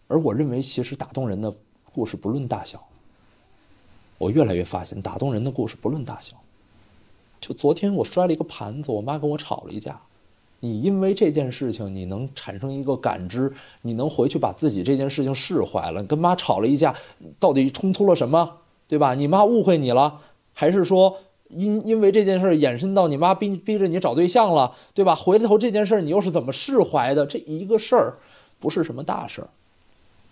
而我认为其实打动人的。故事不论大小，我越来越发现，打动人的故事不论大小。就昨天我摔了一个盘子，我妈跟我吵了一架。你因为这件事情，你能产生一个感知，你能回去把自己这件事情释怀了。跟妈吵了一架，到底冲突了什么？对吧？你妈误会你了，还是说因因为这件事延伸到你妈逼逼着你找对象了，对吧？回头这件事你又是怎么释怀的？这一个事儿不是什么大事儿，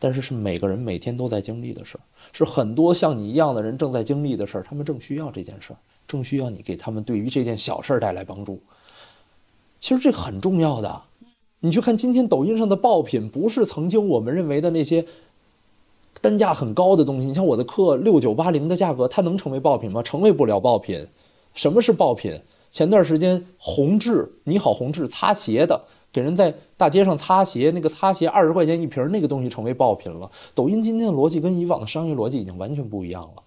但是是每个人每天都在经历的事儿，是很多像你一样的人正在经历的事儿，他们正需要这件事儿，正需要你给他们对于这件小事儿带来帮助。其实这很重要的，你去看今天抖音上的爆品，不是曾经我们认为的那些单价很高的东西。你像我的课六九八零的价格，它能成为爆品吗？成为不了爆品。什么是爆品？前段时间宏志，你好宏志擦鞋的，给人在大街上擦鞋，那个擦鞋二十块钱一瓶，那个东西成为爆品了。抖音今天的逻辑跟以往的商业逻辑已经完全不一样了。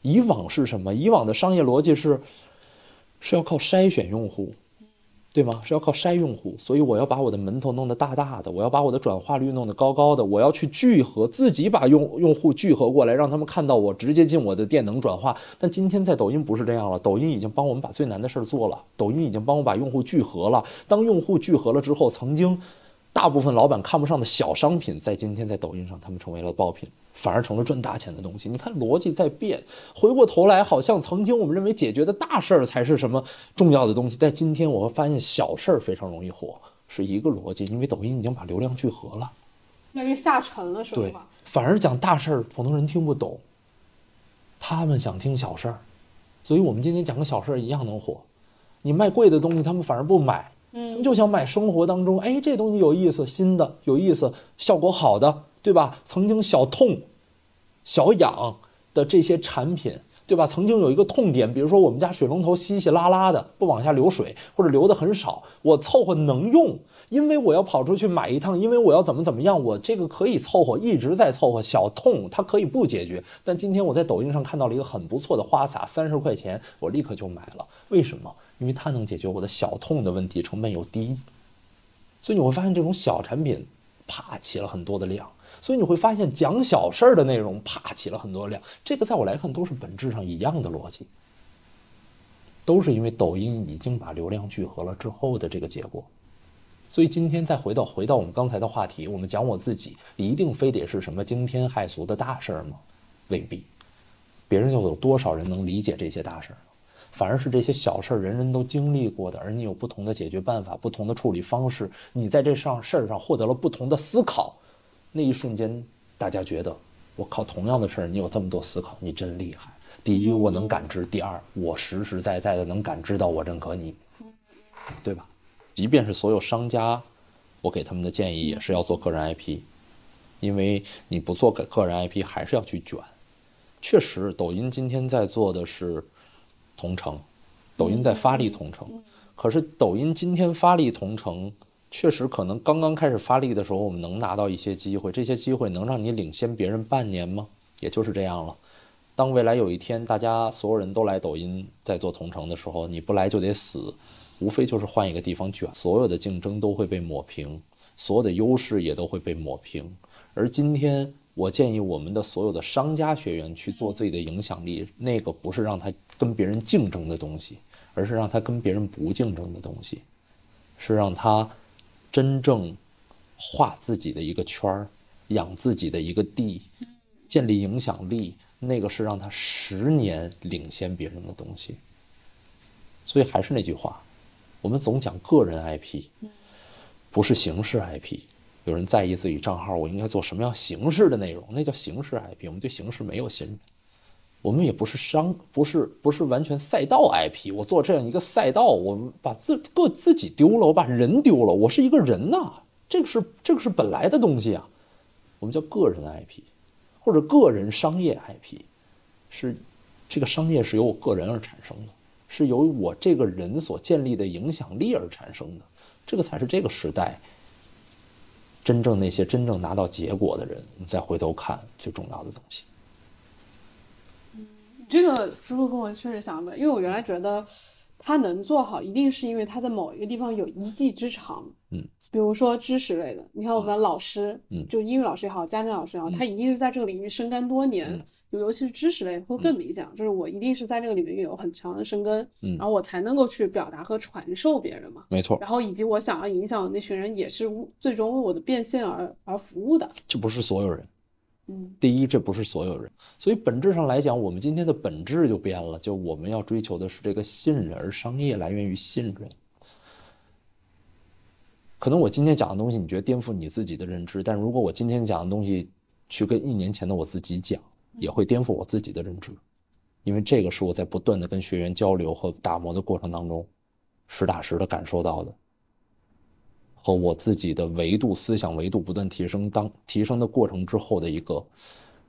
以往是什么？以往的商业逻辑是是要靠筛选用户。对吗？是要靠筛用户，所以我要把我的门头弄得大大的，我要把我的转化率弄得高高的，我要去聚合自己把用用户聚合过来，让他们看到我直接进我的店能转化。但今天在抖音不是这样了，抖音已经帮我们把最难的事儿做了，抖音已经帮我把用户聚合了。当用户聚合了之后，曾经大部分老板看不上的小商品，在今天在抖音上他们成为了爆品。反而成了赚大钱的东西。你看逻辑在变，回过头来，好像曾经我们认为解决的大事儿才是什么重要的东西，但今天我会发现小事儿非常容易火，是一个逻辑。因为抖音已经把流量聚合了，越来越下沉了，是吧？对，反而讲大事儿，普通人听不懂，他们想听小事儿，所以我们今天讲个小事儿一样能火。你卖贵的东西，他们反而不买，嗯，就想买生活当中，哎，这东西有意思，新的有意思，效果好的。对吧？曾经小痛、小痒的这些产品，对吧？曾经有一个痛点，比如说我们家水龙头稀稀拉拉的，不往下流水，或者流的很少，我凑合能用，因为我要跑出去买一趟，因为我要怎么怎么样，我这个可以凑合，一直在凑合。小痛它可以不解决，但今天我在抖音上看到了一个很不错的花洒，三十块钱，我立刻就买了。为什么？因为它能解决我的小痛的问题，成本又低。所以你会发现，这种小产品，啪起了很多的量。所以你会发现，讲小事儿的内容啪起了很多量。这个在我来看都是本质上一样的逻辑，都是因为抖音已经把流量聚合了之后的这个结果。所以今天再回到回到我们刚才的话题，我们讲我自己，一定非得是什么惊天骇俗的大事儿吗？未必。别人又有多少人能理解这些大事儿？反而是这些小事儿，人人都经历过的，而你有不同的解决办法、不同的处理方式，你在这上事儿上获得了不同的思考。那一瞬间，大家觉得，我靠，同样的事儿，你有这么多思考，你真厉害。第一，我能感知；第二，我实实在在的能感知到，我认可你，对吧？即便是所有商家，我给他们的建议也是要做个人 IP，因为你不做个个人 IP，还是要去卷。确实，抖音今天在做的是同城，抖音在发力同城，可是抖音今天发力同城。确实，可能刚刚开始发力的时候，我们能拿到一些机会。这些机会能让你领先别人半年吗？也就是这样了。当未来有一天，大家所有人都来抖音在做同城的时候，你不来就得死，无非就是换一个地方卷。所有的竞争都会被抹平，所有的优势也都会被抹平。而今天，我建议我们的所有的商家学员去做自己的影响力，那个不是让他跟别人竞争的东西，而是让他跟别人不竞争的东西，是让他。真正画自己的一个圈儿，养自己的一个地，建立影响力，那个是让他十年领先别人的东西。所以还是那句话，我们总讲个人 IP，不是形式 IP。有人在意自己账号，我应该做什么样形式的内容？那叫形式 IP。我们对形式没有信任。我们也不是商，不是不是完全赛道 IP。我做这样一个赛道，我把自个自己丢了，我把人丢了。我是一个人呐，这个是这个是本来的东西啊。我们叫个人 IP，或者个人商业 IP，是这个商业是由我个人而产生的，是由我这个人所建立的影响力而产生的。这个才是这个时代真正那些真正拿到结果的人，你再回头看最重要的东西。这个思路跟我确实想的，因为我原来觉得他能做好，一定是因为他在某一个地方有一技之长。嗯，比如说知识类的，你看我们老师，嗯就英语老师也好，家庭老师也好，他一定是在这个领域深耕多年。嗯尤其是知识类会更明显，就是我一定是在这个里面有很强的生根，嗯然后我才能够去表达和传授别人嘛。没错，然后以及我想要影响的那群人，也是最终为我的变现而而服务的。这不是所有人。嗯第一，这不是所有人，所以本质上来讲，我们今天的本质就变了，就我们要追求的是这个信任，而商业来源于信任。可能我今天讲的东西，你觉得颠覆你自己的认知，但如果我今天讲的东西去跟一年前的我自己讲，也会颠覆我自己的认知，因为这个是我在不断的跟学员交流和打磨的过程当中，实打实的感受到的，和我自己的维度、思想维度不断提升当提升的过程之后的一个，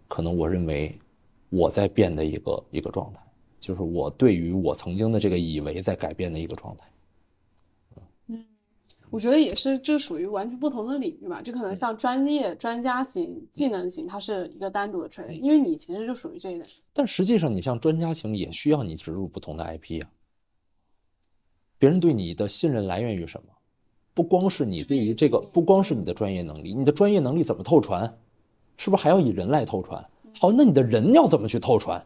可能我认为我在变的一个一个状态，就是我对于我曾经的这个以为在改变的一个状态。我觉得也是，这属于完全不同的领域吧。这可能像专业、专家型、技能型，它是一个单独的 trade，因为你其实就属于这一类。但实际上，你像专家型也需要你植入不同的 IP 啊。别人对你的信任来源于什么？不光是你对于这个，不光是你的专业能力，你的专业能力怎么透传？是不是还要以人来透传？好，那你的人要怎么去透传？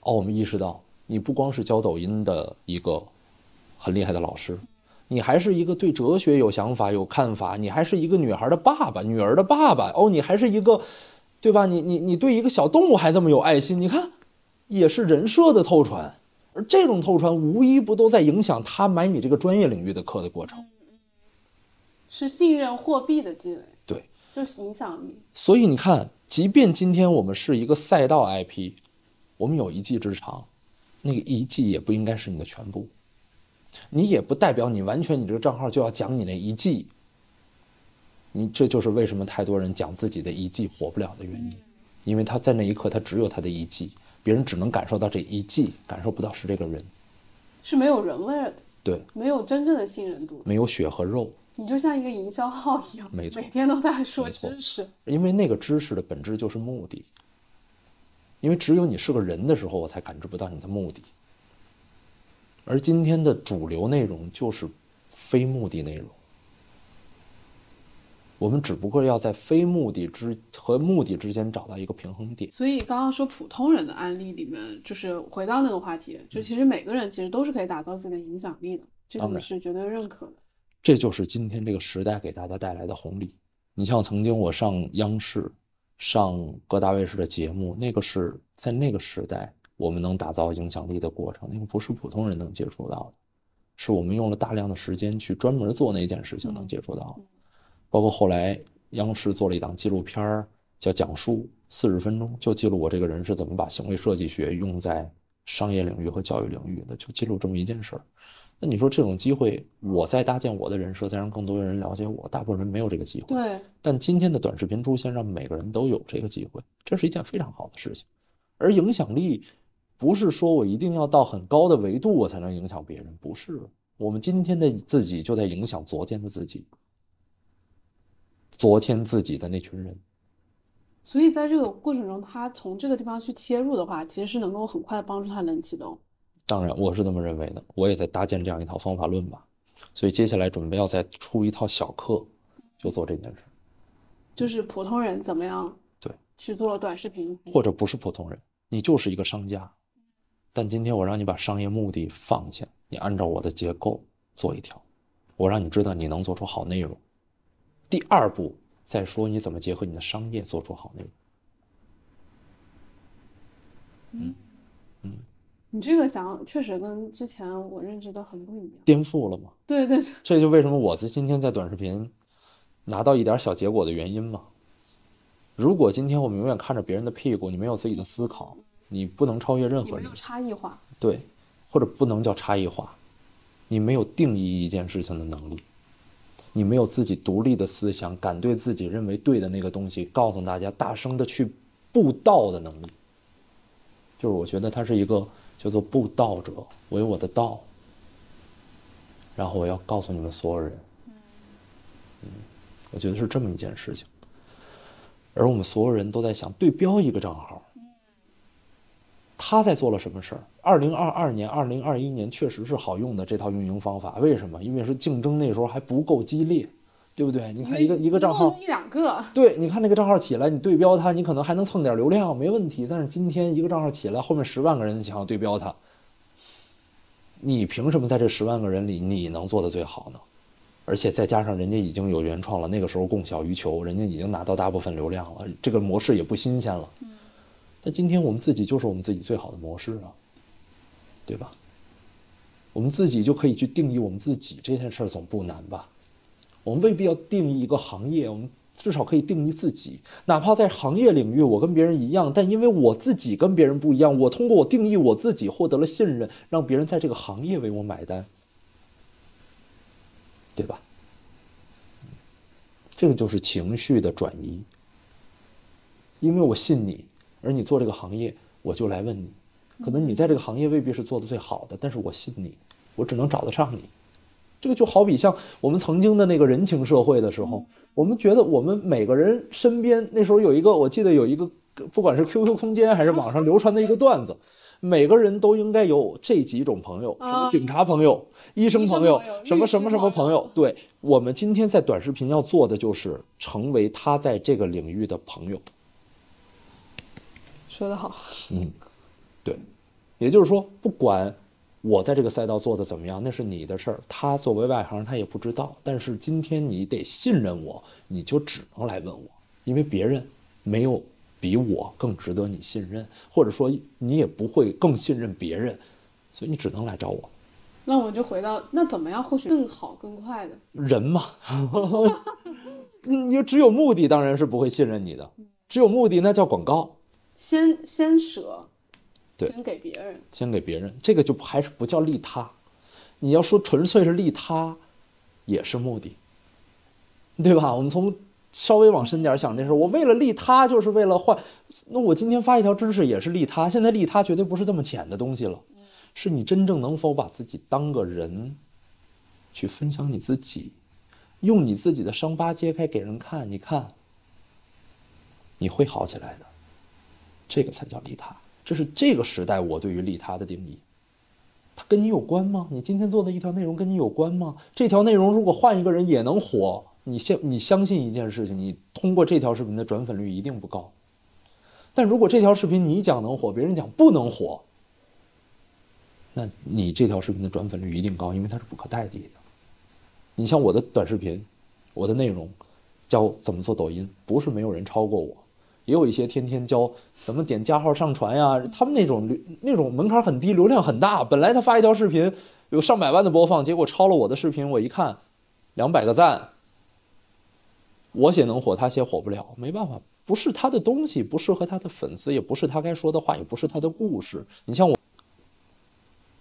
哦，我们意识到，你不光是教抖音的一个很厉害的老师，你还是一个对哲学有想法、有看法，你还是一个女孩的爸爸、女儿的爸爸。哦，你还是一个，对吧？你你你对一个小动物还那么有爱心，你看，也是人设的透传。而这种透传，无一不都在影响他买你这个专业领域的课的过程。是信任货币的积累，对，就是影响力。所以你看，即便今天我们是一个赛道 IP，我们有一技之长，那个一技也不应该是你的全部，你也不代表你完全你这个账号就要讲你那一季。你这就是为什么太多人讲自己的一季火不了的原因，因为他在那一刻他只有他的一季，别人只能感受到这一季，感受不到是这个人，是没有人味儿的，对，没有真正的信任度。没有血和肉。你就像一个营销号一样，没错每天都在说知识。因为那个知识的本质就是目的。因为只有你是个人的时候，我才感知不到你的目的。而今天的主流内容就是非目的内容。我们只不过要在非目的之和目的之间找到一个平衡点。所以刚刚说普通人的案例里面，就是回到那个话题，就其实每个人其实都是可以打造自己的影响力的，这个你是绝对认可的。这就是今天这个时代给大家带来的红利。你像曾经我上央视、上各大卫视的节目，那个是在那个时代我们能打造影响力的过程，那个不是普通人能接触到的，是我们用了大量的时间去专门做那件事情能接触到。包括后来央视做了一档纪录片儿，叫《讲述》，四十分钟，就记录我这个人是怎么把行为设计学用在商业领域和教育领域的，就记录这么一件事儿。那你说这种机会，我在搭建我的人设，再让更多的人了解我，大部分人没有这个机会。对，但今天的短视频出现，让每个人都有这个机会，这是一件非常好的事情。而影响力，不是说我一定要到很高的维度我才能影响别人，不是。我们今天的自己就在影响昨天的自己，昨天自己的那群人。所以在这个过程中，他从这个地方去切入的话，其实是能够很快地帮助他能启动。当然，我是这么认为的，我也在搭建这样一套方法论吧。所以接下来准备要再出一套小课，就做这件事。就是普通人怎么样对去做短视频，或者不是普通人，你就是一个商家，但今天我让你把商业目的放下，你按照我的结构做一条，我让你知道你能做出好内容。第二步再说你怎么结合你的商业做出好内容。嗯嗯你这个想确实跟之前我认知的很不一样。颠覆了吗？对对对，这就为什么我在今天在短视频拿到一点小结果的原因嘛。如果今天我们永远看着别人的屁股，你没有自己的思考，你不能超越任何人没有。差异化。对，或者不能叫差异化，你没有定义一件事情的能力，你没有自己独立的思想，敢对自己认为对的那个东西告诉大家，大声的去布道的能力。就是我觉得他是一个叫做布道者，我有我的道，然后我要告诉你们所有人，嗯，我觉得是这么一件事情。而我们所有人都在想对标一个账号，他他在做了什么事儿？二零二二年、二零二一年确实是好用的这套运营方法。为什么？因为是竞争那时候还不够激烈，对不对？你看一个一个账号一两个，对，你看那个账号起来，你对标它，你可能还能蹭点流量，没问题。但是今天一个账号起来，后面十万个人想要对标它，你凭什么在这十万个人里你能做的最好呢？而且再加上人家已经有原创了，那个时候供小于求，人家已经拿到大部分流量了，这个模式也不新鲜了。但今天我们自己就是我们自己最好的模式啊，对吧？我们自己就可以去定义我们自己这件事儿，总不难吧？我们未必要定义一个行业，我们至少可以定义自己。哪怕在行业领域我跟别人一样，但因为我自己跟别人不一样，我通过我定义我自己获得了信任，让别人在这个行业为我买单。对吧？这个就是情绪的转移。因为我信你，而你做这个行业，我就来问你。可能你在这个行业未必是做的最好的，但是我信你，我只能找得上你。这个就好比像我们曾经的那个人情社会的时候，我们觉得我们每个人身边那时候有一个，我记得有一个，不管是 QQ 空间还是网上流传的一个段子。每个人都应该有这几种朋友：什么警察朋友、医生朋友、什么什么什么朋友。对我们今天在短视频要做的就是成为他在这个领域的朋友。说得好。嗯，对，也就是说，不管我在这个赛道做的怎么样，那是你的事儿。他作为外行，他也不知道。但是今天你得信任我，你就只能来问我，因为别人没有。比我更值得你信任，或者说你也不会更信任别人，所以你只能来找我。那我就回到那怎么样获取更好更快的人嘛？你只有目的当然是不会信任你的，只有目的那叫广告。先先舍，对，先给别人，先给别人，这个就还是不叫利他。你要说纯粹是利他，也是目的，对吧？我们从。稍微往深点想，这事我为了利他，就是为了换。那我今天发一条知识也是利他。现在利他绝对不是这么浅的东西了，是你真正能否把自己当个人，去分享你自己，用你自己的伤疤揭开给人看，你看，你会好起来的。这个才叫利他。这是这个时代我对于利他的定义。它跟你有关吗？你今天做的一条内容跟你有关吗？这条内容如果换一个人也能火？你相你相信一件事情，你通过这条视频的转粉率一定不高。但如果这条视频你讲能火，别人讲不能火，那你这条视频的转粉率一定高，因为它是不可代替的。你像我的短视频，我的内容教怎么做抖音，不是没有人超过我，也有一些天天教怎么点加号上传呀，他们那种那种门槛很低，流量很大，本来他发一条视频有上百万的播放，结果超了我的视频，我一看两百个赞。我写能火，他写火不了，没办法，不是他的东西，不适合他的粉丝，也不是他该说的话，也不是他的故事。你像我，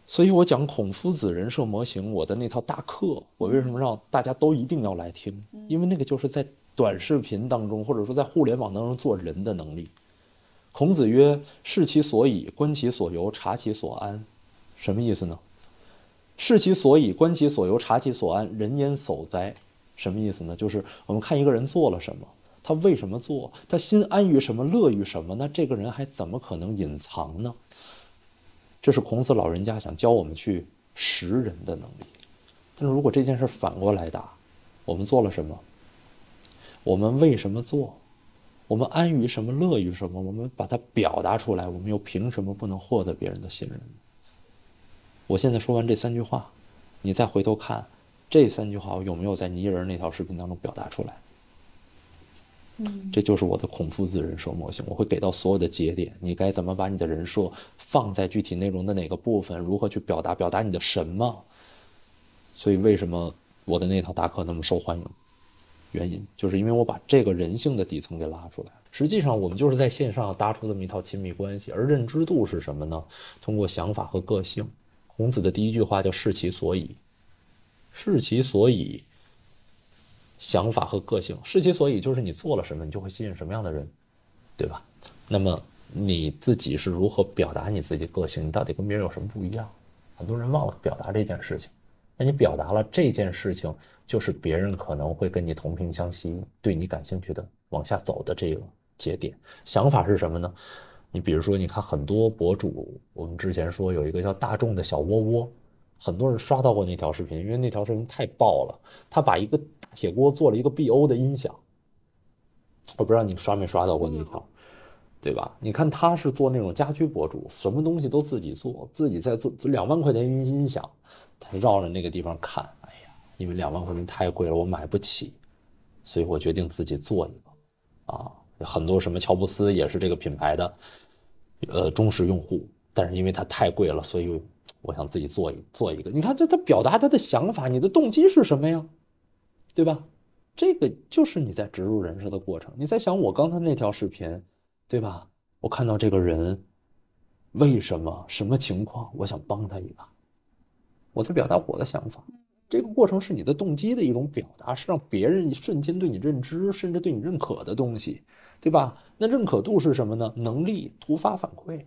所以我讲孔夫子人设模型，我的那套大课，我为什么让大家都一定要来听？因为那个就是在短视频当中，或者说在互联网当中做人的能力。孔子曰：“视其所以，观其所由，察其所安。”什么意思呢？视其所以，观其所由，察其所安，人焉守哉？什么意思呢？就是我们看一个人做了什么，他为什么做，他心安于什么，乐于什么，那这个人还怎么可能隐藏呢？这是孔子老人家想教我们去识人的能力。但是如果这件事反过来打，我们做了什么？我们为什么做？我们安于什么，乐于什么？我们把它表达出来，我们又凭什么不能获得别人的信任？我现在说完这三句话，你再回头看。这三句话我有没有在泥人那条视频当中表达出来？嗯，这就是我的孔夫子人设模型，我会给到所有的节点，你该怎么把你的人设放在具体内容的哪个部分，如何去表达，表达你的什么？所以为什么我的那套大课那么受欢迎？原因就是因为我把这个人性的底层给拉出来。实际上，我们就是在线上搭出这么一套亲密关系，而认知度是什么呢？通过想法和个性。孔子的第一句话叫“视其所以”。视其所以，想法和个性。视其所以就是你做了什么，你就会吸引什么样的人，对吧？那么你自己是如何表达你自己个性？你到底跟别人有什么不一样？很多人忘了表达这件事情。那你表达了这件事情，就是别人可能会跟你同频相吸，对你感兴趣的往下走的这个节点。想法是什么呢？你比如说，你看很多博主，我们之前说有一个叫大众的小窝窝，很多人刷到过那条视频，因为那条视频太爆了。他把一个大铁锅做了一个 BO 的音响，我不知道你刷没刷到过那条，对吧？你看他是做那种家居博主，什么东西都自己做，自己在做两万块钱音音响，他绕着那个地方看，哎呀，因为两万块钱太贵了，我买不起。所以我决定自己做一个，啊，很多什么乔布斯也是这个品牌的，呃，忠实用户。但是因为它太贵了，所以我想自己做一做一个。你看这他表达他的想法，你的动机是什么呀？对吧？这个就是你在植入人设的过程。你在想我刚才那条视频，对吧？我看到这个人，为什么？什么情况？我想帮他一把，我在表达我的想法。这个过程是你的动机的一种表达，是让别人瞬间对你认知，甚至对你认可的东西，对吧？那认可度是什么呢？能力突发反馈。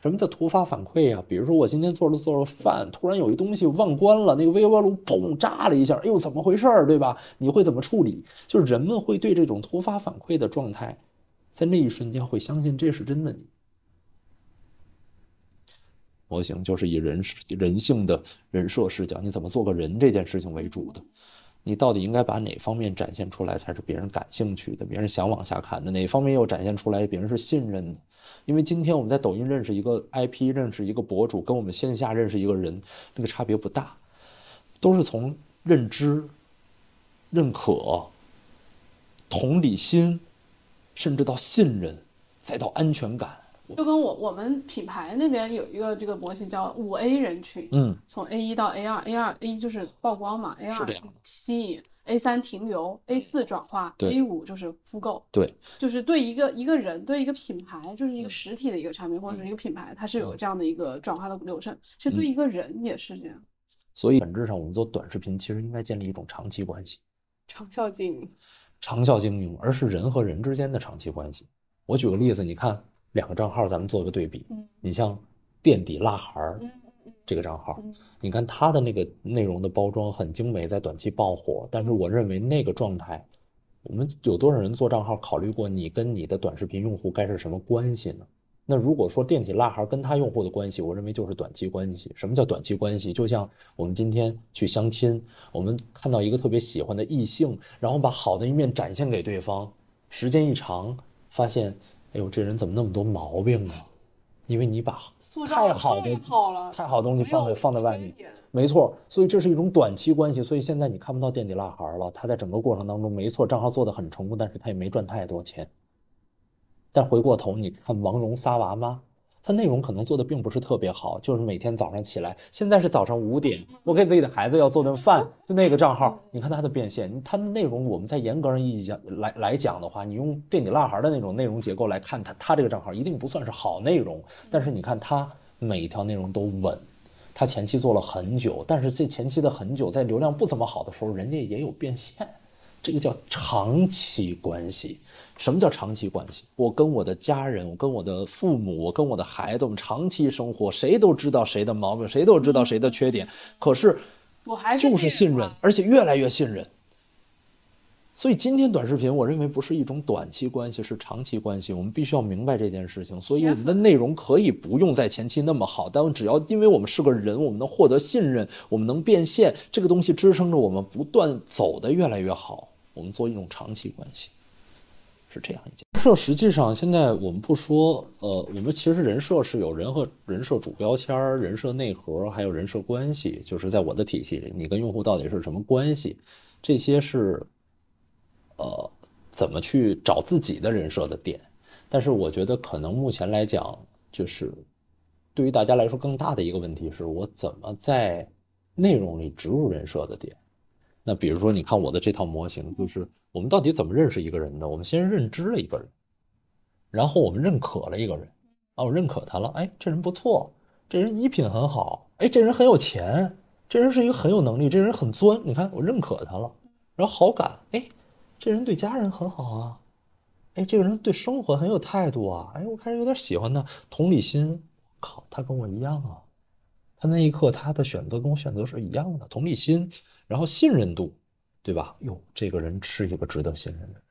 什么叫突发反馈呀？比如说我今天做着做着饭，突然有一东西忘关了，那个微波炉砰炸了一下，哎呦，怎么回事儿，对吧？你会怎么处理？就是人们会对这种突发反馈的状态，在那一瞬间会相信这是真的你。模型就是以人人性的人设视角，你怎么做个人这件事情为主的，你到底应该把哪方面展现出来才是别人感兴趣的，别人想往下看的？哪方面又展现出来别人是信任的？因为今天我们在抖音认识一个 IP，认识一个博主，跟我们线下认识一个人，那个差别不大，都是从认知、认可、同理心，甚至到信任，再到安全感。就跟我我们品牌那边有一个这个模型叫五 A 人群，嗯，从 A 一到 A 二，A 二 A 就是曝光嘛，A 二吸引，A 三停留，A 四转化，A 五就是复购，对，就是对一个一个人，对一个品牌，就是一个实体的一个产品或者是一个品牌，它是有这样的一个转化的流程，其实对一个人也是这样。所以本质上，我们做短视频其实应该建立一种长期关系，长效经营，长效经营，而是人和人之间的长期关系。我举个例子，你看。两个账号，咱们做个对比。你像垫底辣孩儿这个账号，你看他的那个内容的包装很精美，在短期爆火。但是我认为那个状态，我们有多少人做账号考虑过你跟你的短视频用户该是什么关系呢？那如果说垫底辣孩跟他用户的关系，我认为就是短期关系。什么叫短期关系？就像我们今天去相亲，我们看到一个特别喜欢的异性，然后把好的一面展现给对方，时间一长，发现。哎呦，这人怎么那么多毛病啊？因为你把太好的、太好的东西放在放在外面，没错。所以这是一种短期关系。所以现在你看不到垫底辣孩了，他在整个过程当中，没错，账号做的很成功，但是他也没赚太多钱。但回过头你看王蓉仨娃妈。它内容可能做的并不是特别好，就是每天早上起来，现在是早上五点，我给自己的孩子要做顿饭，就那个账号，你看它的变现，它的内容，我们在严格上意义讲来来讲的话，你用垫底辣孩的那种内容结构来看，它它这个账号一定不算是好内容，但是你看它每一条内容都稳，它前期做了很久，但是这前期的很久，在流量不怎么好的时候，人家也有变现，这个叫长期关系。什么叫长期关系？我跟我的家人，我跟我的父母，我跟我的孩子，我们长期生活，谁都知道谁的毛病，谁都知道谁的缺点。可是，我还是就是信任，而且越来越信任。所以今天短视频，我认为不是一种短期关系，是长期关系。我们必须要明白这件事情。所以我们的内容可以不用在前期那么好，但只要因为我们是个人，我们能获得信任，我们能变现，这个东西支撑着我们不断走得越来越好。我们做一种长期关系。是这样一件人设，实际上现在我们不说，呃，我们其实人设是有人和人设主标签、人设内核，还有人设关系。就是在我的体系里，你跟用户到底是什么关系？这些是，呃，怎么去找自己的人设的点？但是我觉得可能目前来讲，就是对于大家来说更大的一个问题是我怎么在内容里植入人设的点。那比如说，你看我的这套模型，就是我们到底怎么认识一个人的？我们先认知了一个人，然后我们认可了一个人，啊，我认可他了，哎，这人不错，这人衣品很好，哎，这人很有钱，这人是一个很有能力，这人很钻，你看我认可他了，然后好感，哎，这人对家人很好啊，哎，这个人对生活很有态度啊，哎，我开始有点喜欢他，同理心，靠，他跟我一样啊，他那一刻他的选择跟我选择是一样的，同理心。然后信任度，对吧？哟，这个人是一个值得信任的人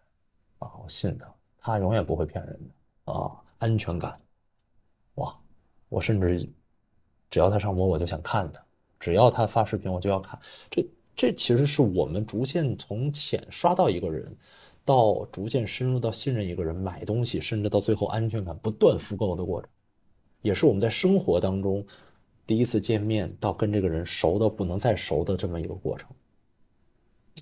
啊，我信他，他永远不会骗人的啊。安全感，哇我甚至只要他上播，我就想看他；只要他发视频，我就要看。这这其实是我们逐渐从浅刷到一个人，到逐渐深入到信任一个人，买东西，甚至到最后安全感不断复购的过程，也是我们在生活当中第一次见面到跟这个人熟到不能再熟的这么一个过程。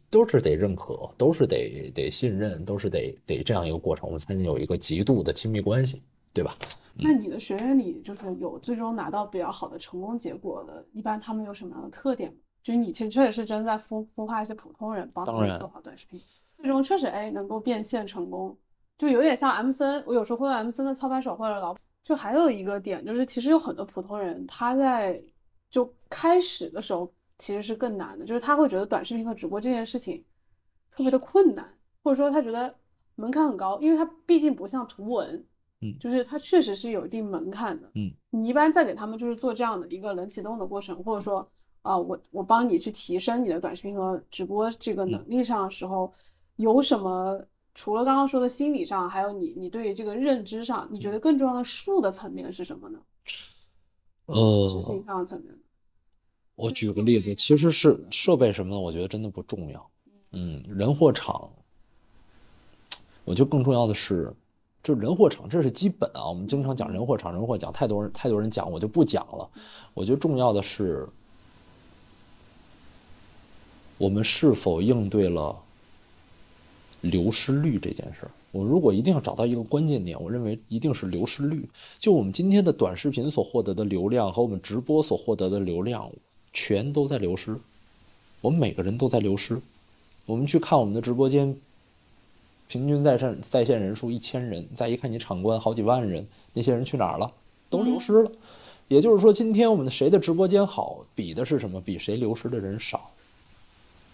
都是得认可，都是得得信任，都是得得这样一个过程，我们才能有一个极度的亲密关系，对吧？那你的学员里，就是有最终拿到比较好的成功结果的，一般他们有什么样的特点？就是你其实确实是真在孵孵化一些普通人，帮他们做好短视频，最终确实哎能够变现成功，就有点像 M 森，我有时候会问 M 森的操盘手或者老，就还有一个点就是，其实有很多普通人他在就开始的时候。其实是更难的，就是他会觉得短视频和直播这件事情特别的困难，或者说他觉得门槛很高，因为他毕竟不像图文，嗯，就是它确实是有一定门槛的，嗯，你一般在给他们就是做这样的一个冷启动的过程，或者说啊，我我帮你去提升你的短视频和直播这个能力上的时候，有什么除了刚刚说的心理上，还有你你对于这个认知上，你觉得更重要的术的层面是什么呢？呃，执行上的层面。我举个例子，其实是设备什么的，我觉得真的不重要。嗯，人货场，我觉得更重要的是，就人货场，这是基本啊。我们经常讲人货场，人货讲太多人太多人讲，我就不讲了。我觉得重要的是，我们是否应对了流失率这件事儿。我如果一定要找到一个关键点，我认为一定是流失率。就我们今天的短视频所获得的流量和我们直播所获得的流量。全都在流失，我们每个人都在流失。我们去看我们的直播间，平均在线在线人数一千人，再一看你场观好几万人，那些人去哪儿了？都流失了。也就是说，今天我们的谁的直播间好，比的是什么？比谁流失的人少。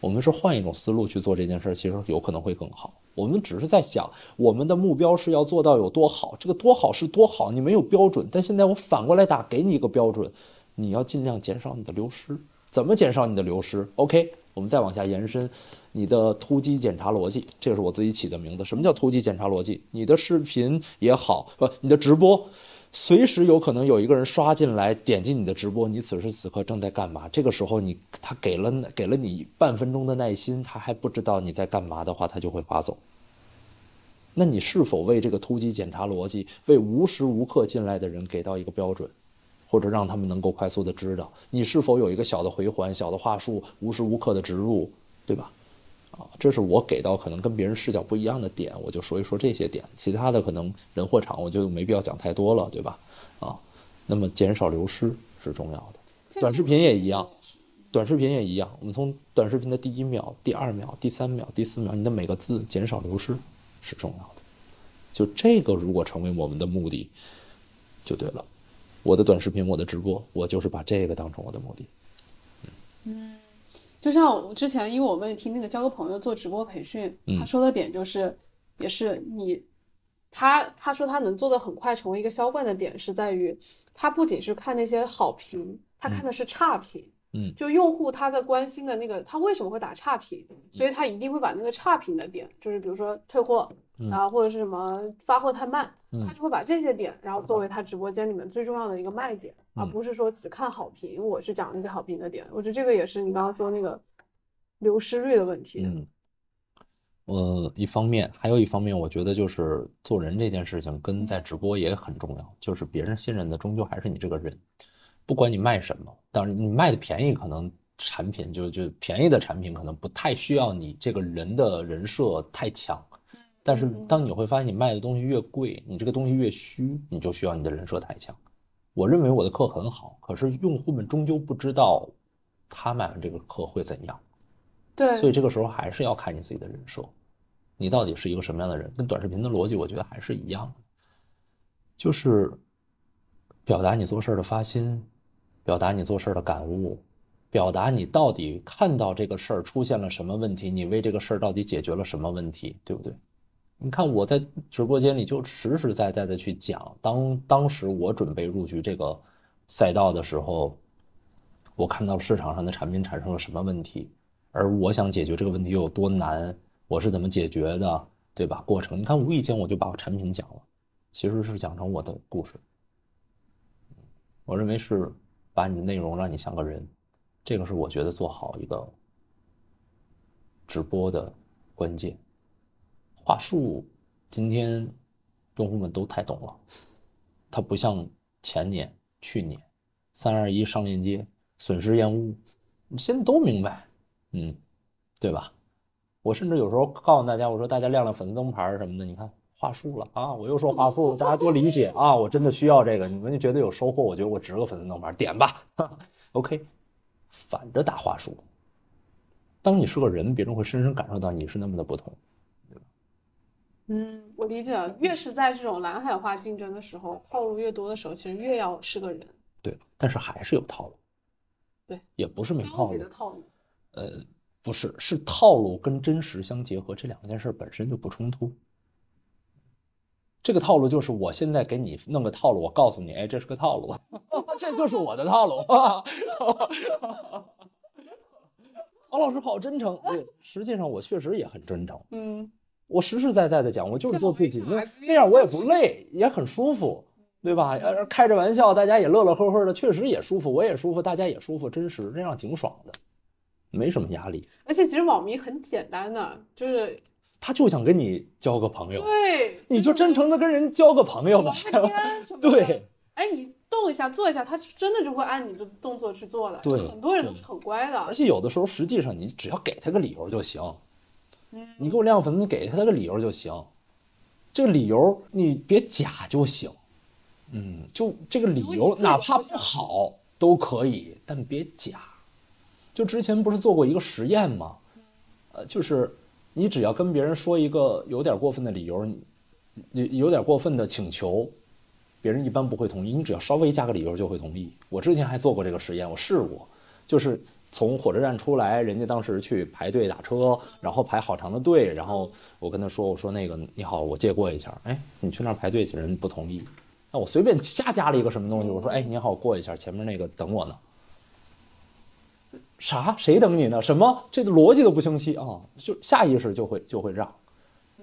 我们是换一种思路去做这件事儿，其实有可能会更好。我们只是在想，我们的目标是要做到有多好，这个多好是多好，你没有标准。但现在我反过来打，给你一个标准。你要尽量减少你的流失，怎么减少你的流失？OK，我们再往下延伸，你的突击检查逻辑，这个是我自己起的名字。什么叫突击检查逻辑？你的视频也好，不，你的直播，随时有可能有一个人刷进来，点击你的直播，你此时此刻正在干嘛？这个时候你他给了给了你半分钟的耐心，他还不知道你在干嘛的话，他就会划走。那你是否为这个突击检查逻辑，为无时无刻进来的人给到一个标准？或者让他们能够快速的知道你是否有一个小的回环、小的话术，无时无刻的植入，对吧？啊，这是我给到可能跟别人视角不一样的点，我就说一说这些点。其他的可能人货场，我就没必要讲太多了，对吧？啊，那么减少流失是重要的。短视频也一样，短视频也一样。我们从短视频的第一秒、第二秒、第三秒、第四秒，你的每个字减少流失是重要的。就这个，如果成为我们的目的，就对了。我的短视频，我的直播，我就是把这个当成我的目的。嗯，就像我之前，因为我们听那个交个朋友做直播培训，他说的点就是，也是你，他他说他能做的很快成为一个销冠的点，是在于他不仅是看那些好评，他看的是差评。嗯，就用户他的关心的那个，他为什么会打差评？所以他一定会把那个差评的点，就是比如说退货啊，或者是什么发货太慢，他就会把这些点，然后作为他直播间里面最重要的一个卖点，而不是说只看好评。我是讲那个好评的点，我觉得这个也是你刚刚说那个流失率的问题。嗯，呃，一方面，还有一方面，我觉得就是做人这件事情跟在直播也很重要，就是别人信任的终究还是你这个人。不管你卖什么，当然你卖的便宜，可能产品就就便宜的产品可能不太需要你这个人的人设太强。但是当你会发现你卖的东西越贵，你这个东西越虚，你就需要你的人设太强。我认为我的课很好，可是用户们终究不知道他买完这个课会怎样。对，所以这个时候还是要看你自己的人设，你到底是一个什么样的人？跟短视频的逻辑，我觉得还是一样的，就是表达你做事的发心。表达你做事的感悟，表达你到底看到这个事儿出现了什么问题，你为这个事儿到底解决了什么问题，对不对？你看我在直播间里就实实在在的去讲，当当时我准备入局这个赛道的时候，我看到市场上的产品产生了什么问题，而我想解决这个问题有多难，我是怎么解决的，对吧？过程你看，无意间我就把我产品讲了，其实是讲成我的故事。我认为是把你的内容让你像个人，这个是我觉得做好一个直播的关键。话术今天用户们都太懂了，它不像前年、去年三二一上链接损失厌恶，现在都明白，嗯，对吧？我甚至有时候告诉大家，我说大家亮亮粉丝灯牌什么的，你看话术了啊，我又说话术，大家多理解啊，我真的需要这个，你们就觉得有收获，我觉得我值个粉丝灯牌，点吧，OK，反着打话术。当你是个人，别人会深深感受到你是那么的不同。嗯，我理解了。越是在这种蓝海化竞争的时候，套路越多的时候，其实越要是个人。对，但是还是有套路。对，也不是没套路。的套路。呃，不是，是套路跟真实相结合，这两件事本身就不冲突。这个套路就是我现在给你弄个套路，我告诉你，哎，这是个套路，这就是我的套路。王老师好真诚，实际上我确实也很真诚。嗯。我实实在在的讲，我就是做自己，那那样我也不累，也很舒服，对吧？呃，开着玩笑，大家也乐乐呵呵的，确实也舒服，我也舒服，大家也舒服，真实，这样挺爽的，没什么压力。而且其实网民很简单的，就是他就想跟你交个朋友，对，你就真诚的跟人交个朋友吧。对，哎，你动一下，做一下，他真的就会按你的动作去做的。对，很多人都是很乖的。而且有的时候，实际上你只要给他个理由就行。你给我亮粉，你给他个理由就行，这个理由你别假就行，嗯，就这个理由哪怕不好都可以，但别假。就之前不是做过一个实验吗？呃，就是你只要跟别人说一个有点过分的理由，你有点过分的请求，别人一般不会同意。你只要稍微加个理由就会同意。我之前还做过这个实验，我试过，就是。从火车站出来，人家当时去排队打车，然后排好长的队，然后我跟他说：“我说那个你好，我借过一下。”哎，你去那儿排队去，人不同意。那我随便瞎加了一个什么东西，我说：“哎，你好，我过一下，前面那个等我呢。”啥？谁等你呢？什么？这个逻辑都不清晰啊！就下意识就会就会让，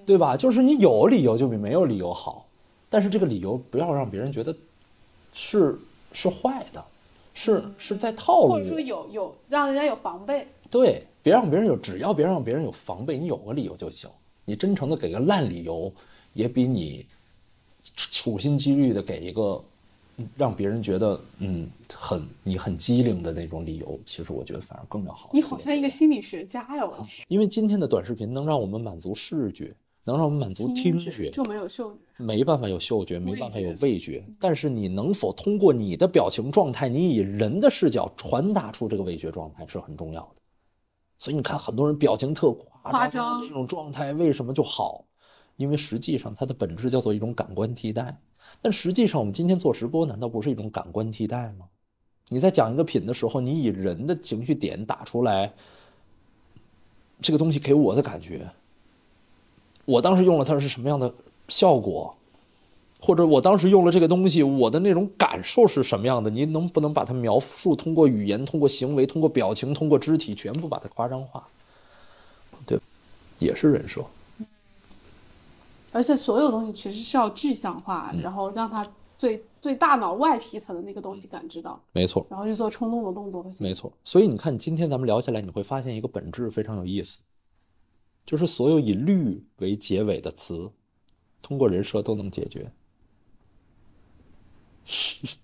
对吧？就是你有理由就比没有理由好，但是这个理由不要让别人觉得是是坏的。是是在套路，或者说有有让人家有防备，对，别让别人有，只要别让别人有防备，你有个理由就行。你真诚的给个烂理由，也比你处心积虑的给一个让别人觉得嗯很你很机灵的那种理由，其实我觉得反而更要好。你好像一个心理学家呀，我天！因为今天的短视频能让我们满足视觉。能让我们满足听觉，就没有嗅觉，没办法有嗅觉，没办法有味觉。但是你能否通过你的表情状态，你以人的视角传达出这个味觉状态是很重要的。所以你看，很多人表情特夸张，这种状态为什么就好？因为实际上它的本质叫做一种感官替代。但实际上，我们今天做直播，难道不是一种感官替代吗？你在讲一个品的时候，你以人的情绪点打出来，这个东西给我的感觉。我当时用了它是什么样的效果，或者我当时用了这个东西，我的那种感受是什么样的？你能不能把它描述？通过语言，通过行为，通过表情，通过肢体，全部把它夸张化，对，也是人设。而且所有东西其实是要具象化，然后让它最最大脑外皮层的那个东西感知到。没错。然后去做冲动的动作。没错。所以你看，今天咱们聊下来，你会发现一个本质非常有意思。就是所有以“绿”为结尾的词，通过人设都能解决。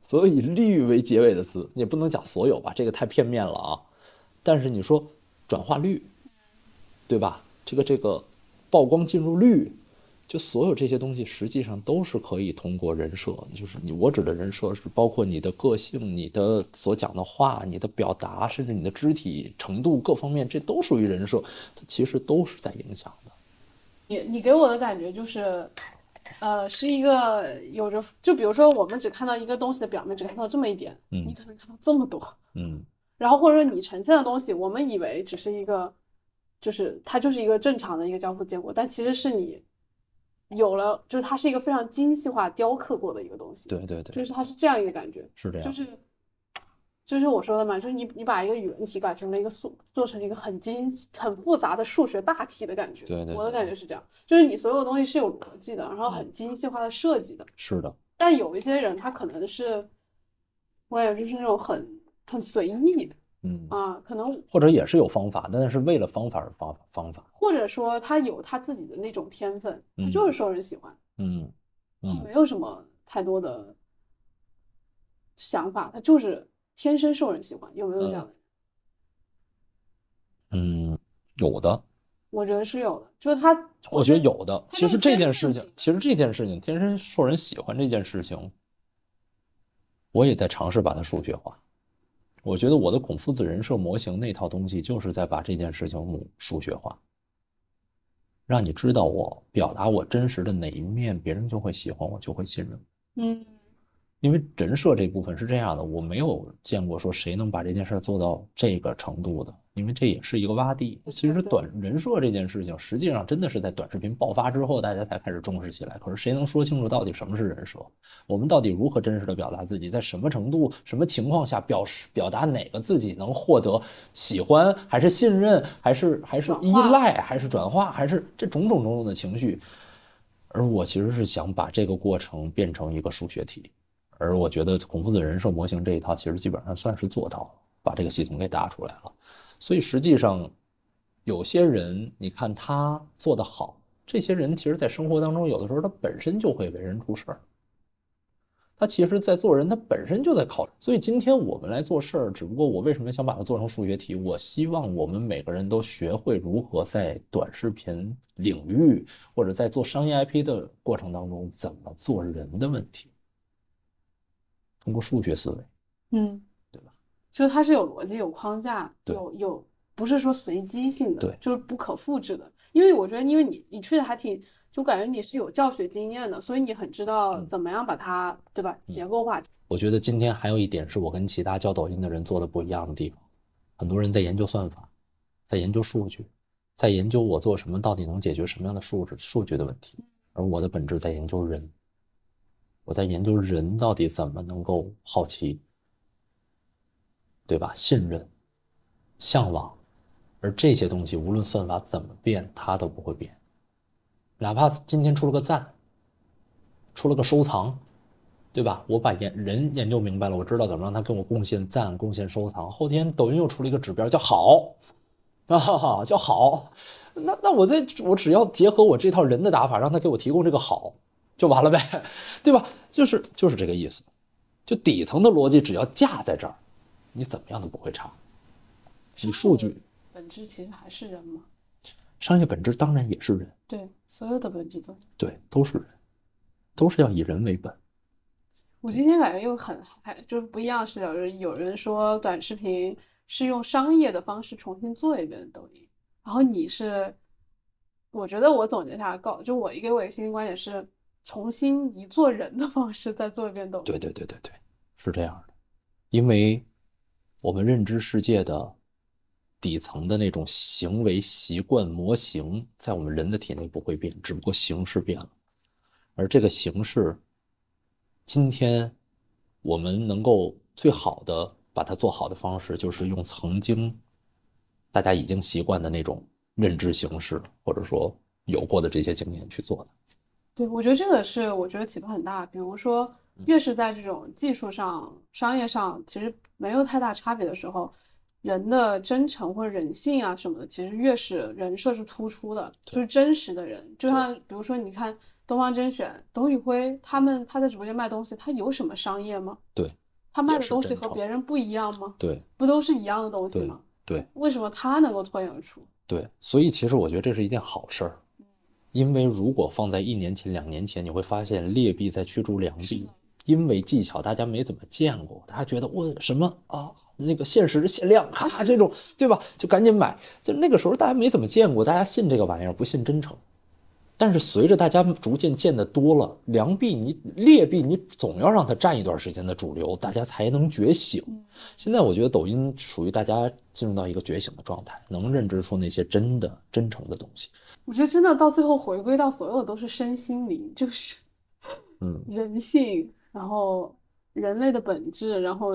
所有以“绿”为结尾的词，也不能讲所有吧，这个太片面了啊。但是你说转化率，对吧？这个这个曝光进入率。就所有这些东西，实际上都是可以通过人设，就是你我指的人设是包括你的个性、你的所讲的话、你的表达，甚至你的肢体程度各方面，这都属于人设，它其实都是在影响的。你你给我的感觉就是，呃，是一个有着，就比如说我们只看到一个东西的表面，只看到这么一点，嗯，你可能看到这么多，嗯，然后或者说你呈现的东西，我们以为只是一个，就是它就是一个正常的一个交付结果，但其实是你。有了，就是它是一个非常精细化雕刻过的一个东西。对对对，就是它是这样一个感觉，是这样。就是就是我说的嘛，就是你你把一个语文题改成了一个数，做成一个很精很复杂的数学大题的感觉。对对，我的感觉是这样，就是你所有东西是有逻辑的，然后很精细化的设计的。是的。但有一些人他可能是，我也就是那种很很随意，嗯啊，可能或者也是有方法，但是为了方法而方方法，或者说他有他自己的那种天分，他就是受人喜欢，嗯嗯，没有什么太多的想法，他就是天生受人喜欢，有没有这样的？嗯，有的，我觉得是有的，就是他，我觉得有的。其实这件事情，其实这件事情，天生受人喜欢这件事情，我也在尝试把它数学化。我觉得我的孔夫子人设模型那套东西，就是在把这件事情数学化，让你知道我表达我真实的哪一面，别人就会喜欢我，就会信任。嗯。因为人设这部分是这样的，我没有见过说谁能把这件事做到这个程度的，因为这也是一个洼地。其实短人设这件事情，实际上真的是在短视频爆发之后，大家才开始重视起来。可是谁能说清楚到底什么是人设？我们到底如何真实的表达自己？在什么程度、什么情况下表示表达哪个自己能获得喜欢，还是信任，还是还是依赖，还是转化，还是这种种种种的情绪？而我其实是想把这个过程变成一个数学题。而我觉得孔夫子人设模型这一套其实基本上算是做到了，把这个系统给搭出来了。所以实际上，有些人你看他做得好，这些人其实在生活当中有的时候他本身就会为人处事儿。他其实，在做人，他本身就在考。所以今天我们来做事儿，只不过我为什么想把它做成数学题？我希望我们每个人都学会如何在短视频领域或者在做商业 IP 的过程当中怎么做人的问题。通过数学思维，嗯，就是它是有逻辑、有框架、有有，不是说随机性的，对，就是不可复制的。因为我觉得，因为你你确实还挺，就感觉你是有教学经验的，所以你很知道怎么样把它，对吧？结构化。我觉得今天还有一点是我跟其他教抖音的人做的不一样的地方，很多人在研究算法，在研究数据，在研究我做什么到底能解决什么样的数值数据的问题，而我的本质在研究人。我在研究人到底怎么能够好奇，对吧？信任、向往，而这些东西无论算法怎么变，它都不会变。哪怕今天出了个赞，出了个收藏，对吧？我把研人研究明白了，我知道怎么让他跟我贡献赞、贡献收藏。后天抖音又出了一个指标叫好，啊，叫好。那那我在我只要结合我这套人的打法，让他给我提供这个好。就完了呗，对吧？就是就是这个意思，就底层的逻辑只要架在这儿，你怎么样都不会差。你数据本质其实还是人嘛，商业本质当然也是人，对，所有的本质都对，都是人，都是要以人为本。我今天感觉又很还就是不一样视角，就是有人说短视频是用商业的方式重新做一遍抖音，然后你是，我觉得我总结下来告，就我一个我一个新观点是。重新以做人的方式再做一遍抖音。对对对对对，是这样的，因为我们认知世界的底层的那种行为习惯模型，在我们人的体内不会变，只不过形式变了。而这个形式，今天我们能够最好的把它做好的方式，就是用曾经大家已经习惯的那种认知形式，或者说有过的这些经验去做的。对，我觉得这个是我觉得启发很大。比如说，越是在这种技术上、商业上其实没有太大差别的时候，人的真诚或者人性啊什么的，其实越是人设是突出的，就是真实的人。就像比如说，你看东方甄选、董宇辉他们，他在直播间卖东西，他有什么商业吗？对，他卖的东西和别人不一样吗？对，不都是一样的东西吗？对，为什么他能够脱颖而出？对，所以其实我觉得这是一件好事儿。因为如果放在一年前、两年前，你会发现劣币在驱逐良币，因为技巧大家没怎么见过，大家觉得我什么啊，那个限时限量，咔这种，对吧？就赶紧买。就那个时候大家没怎么见过，大家信这个玩意儿，不信真诚。但是随着大家逐渐见的多了，良币你劣币你总要让它占一段时间的主流，大家才能觉醒。现在我觉得抖音属于大家进入到一个觉醒的状态，能认知出那些真的真诚的东西。我觉得真的到最后回归到所有都是身心灵，就是，嗯，人性，然后人类的本质，然后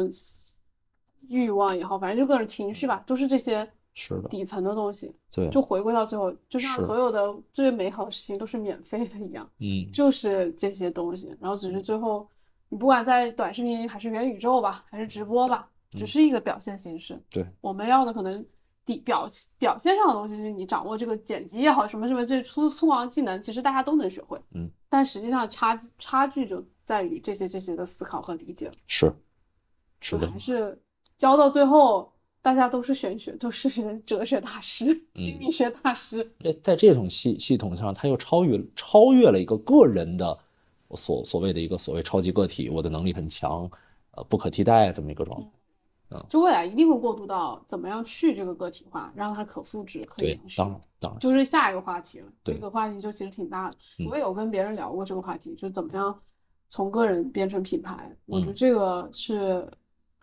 欲望也好，反正就各种情绪吧，都是这些是的，底层的东西。对，就回归到最后，就像所有的最美好的事情都是免费的一样，嗯，就是这些东西。然后只是最后，你不管在短视频还是元宇宙吧，还是直播吧，只是一个表现形式。对，我们要的可能底表表现上的东西，就是你掌握这个剪辑也好，什么什么这粗粗犷技能，其实大家都能学会。嗯，但实际上差差距就在于这些这些的思考和理解。是，是的还，是教到最后，大家都是玄学，都是 哲学大师、心理学大师。在在这种系系统上，他又超越超越了一个个人的所所谓的一个所谓超级个体，我的能力很强，呃，不可替代这么一个状态。就未来一定会过渡到怎么样去这个个体化，让它可复制、可以延，续当。然当然，就是下一个话题了，这个话题就其实挺大的。嗯我也有跟别人聊过这个话题，就怎么样从个人变成品牌。我觉得嗯这个是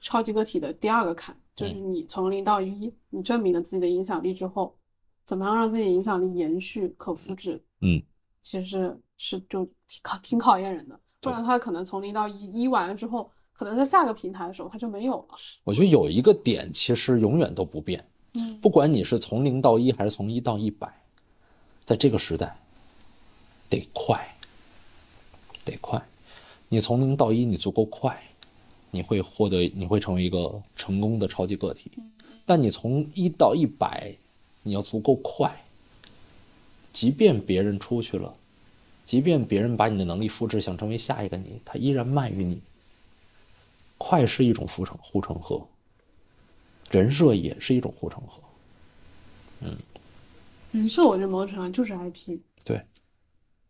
超级个体的第二个坎，就是嗯你从零到一，你证明了自己的影响力之后，怎么样让自己的影响力延续、可复制？嗯，其实是是就挺考挺考验人的，不对然他可能从零到一，一完了之后，可能在下个平台的时候他就没有了。我觉得有一个点其实永远都不变，嗯不管你是从零到一还是从一到一百，在这个时代，得快，得快。你从零到一，你足够快，你会获得，你会成为一个成功的超级个体。但你从一到一百，你要足够快。即便别人出去了，即便别人把你的能力复制，想成为下一个你，他依然慢于你。快是一种护城护城河，人设也是一种护城河。嗯人设，我觉得某种程度上就是 IP。对，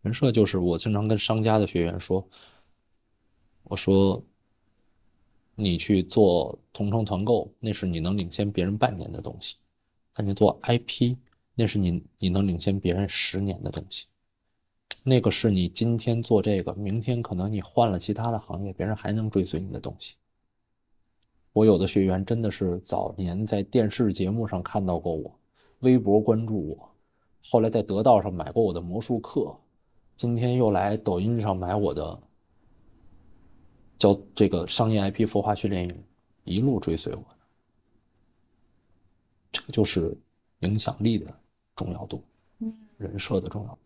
人设就是我经常跟商家的学员说，我说，你去做同城团购，那是你能领先别人半年的东西；但你做 IP，那是你你能领先别人十年的东西。那个是你今天做这个，明天可能你换了其他的行业，别人还能追随你的东西。我有的学员真的是早年在电视节目上看到过我，微博关注我，后来在得道上买过我的魔术课，今天又来抖音上买我的教这个商业 IP 孵化训练营，一路追随我的。这个就是影响力的重要度，嗯，人设的重要度。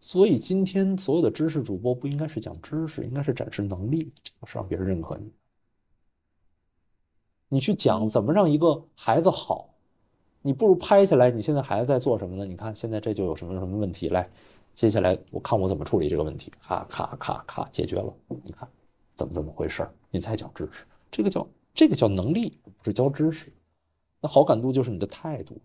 所以今天所有的知识主播不应该是讲知识，应该是展示能力，这个是让别人认可你。你去讲怎么让一个孩子好，你不如拍下来，你现在孩子在做什么呢？你看现在这就有什么什么问题，来，接下来我看我怎么处理这个问题，咔咔咔咔解决了，你看怎么怎么回事儿？你才讲知识，这个叫这个叫能力，不是教知识。那好感度就是你的态度。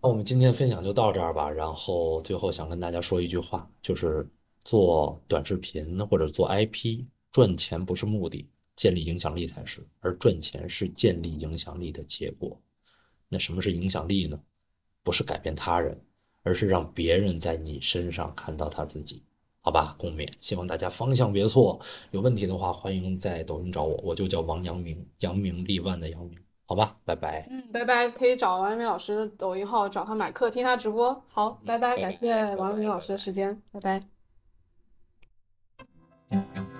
那我们今天分享就到这儿吧。然后最后想跟大家说一句话，就是做短视频或者做 IP，赚钱不是目的，建立影响力才是，而赚钱是建立影响力的结果。那什么是影响力呢？不是改变他人，而是让别人在你身上看到他自己。好吧，共勉。希望大家方向别错。有问题的话，欢迎在抖音找我，我就叫王阳明，扬名立万的阳明。好吧，拜拜。嗯，拜拜，可以找王阳明老师的抖音号，找他买课，听他直播。好，拜拜，拜拜感谢王阳明老师的时间，拜拜。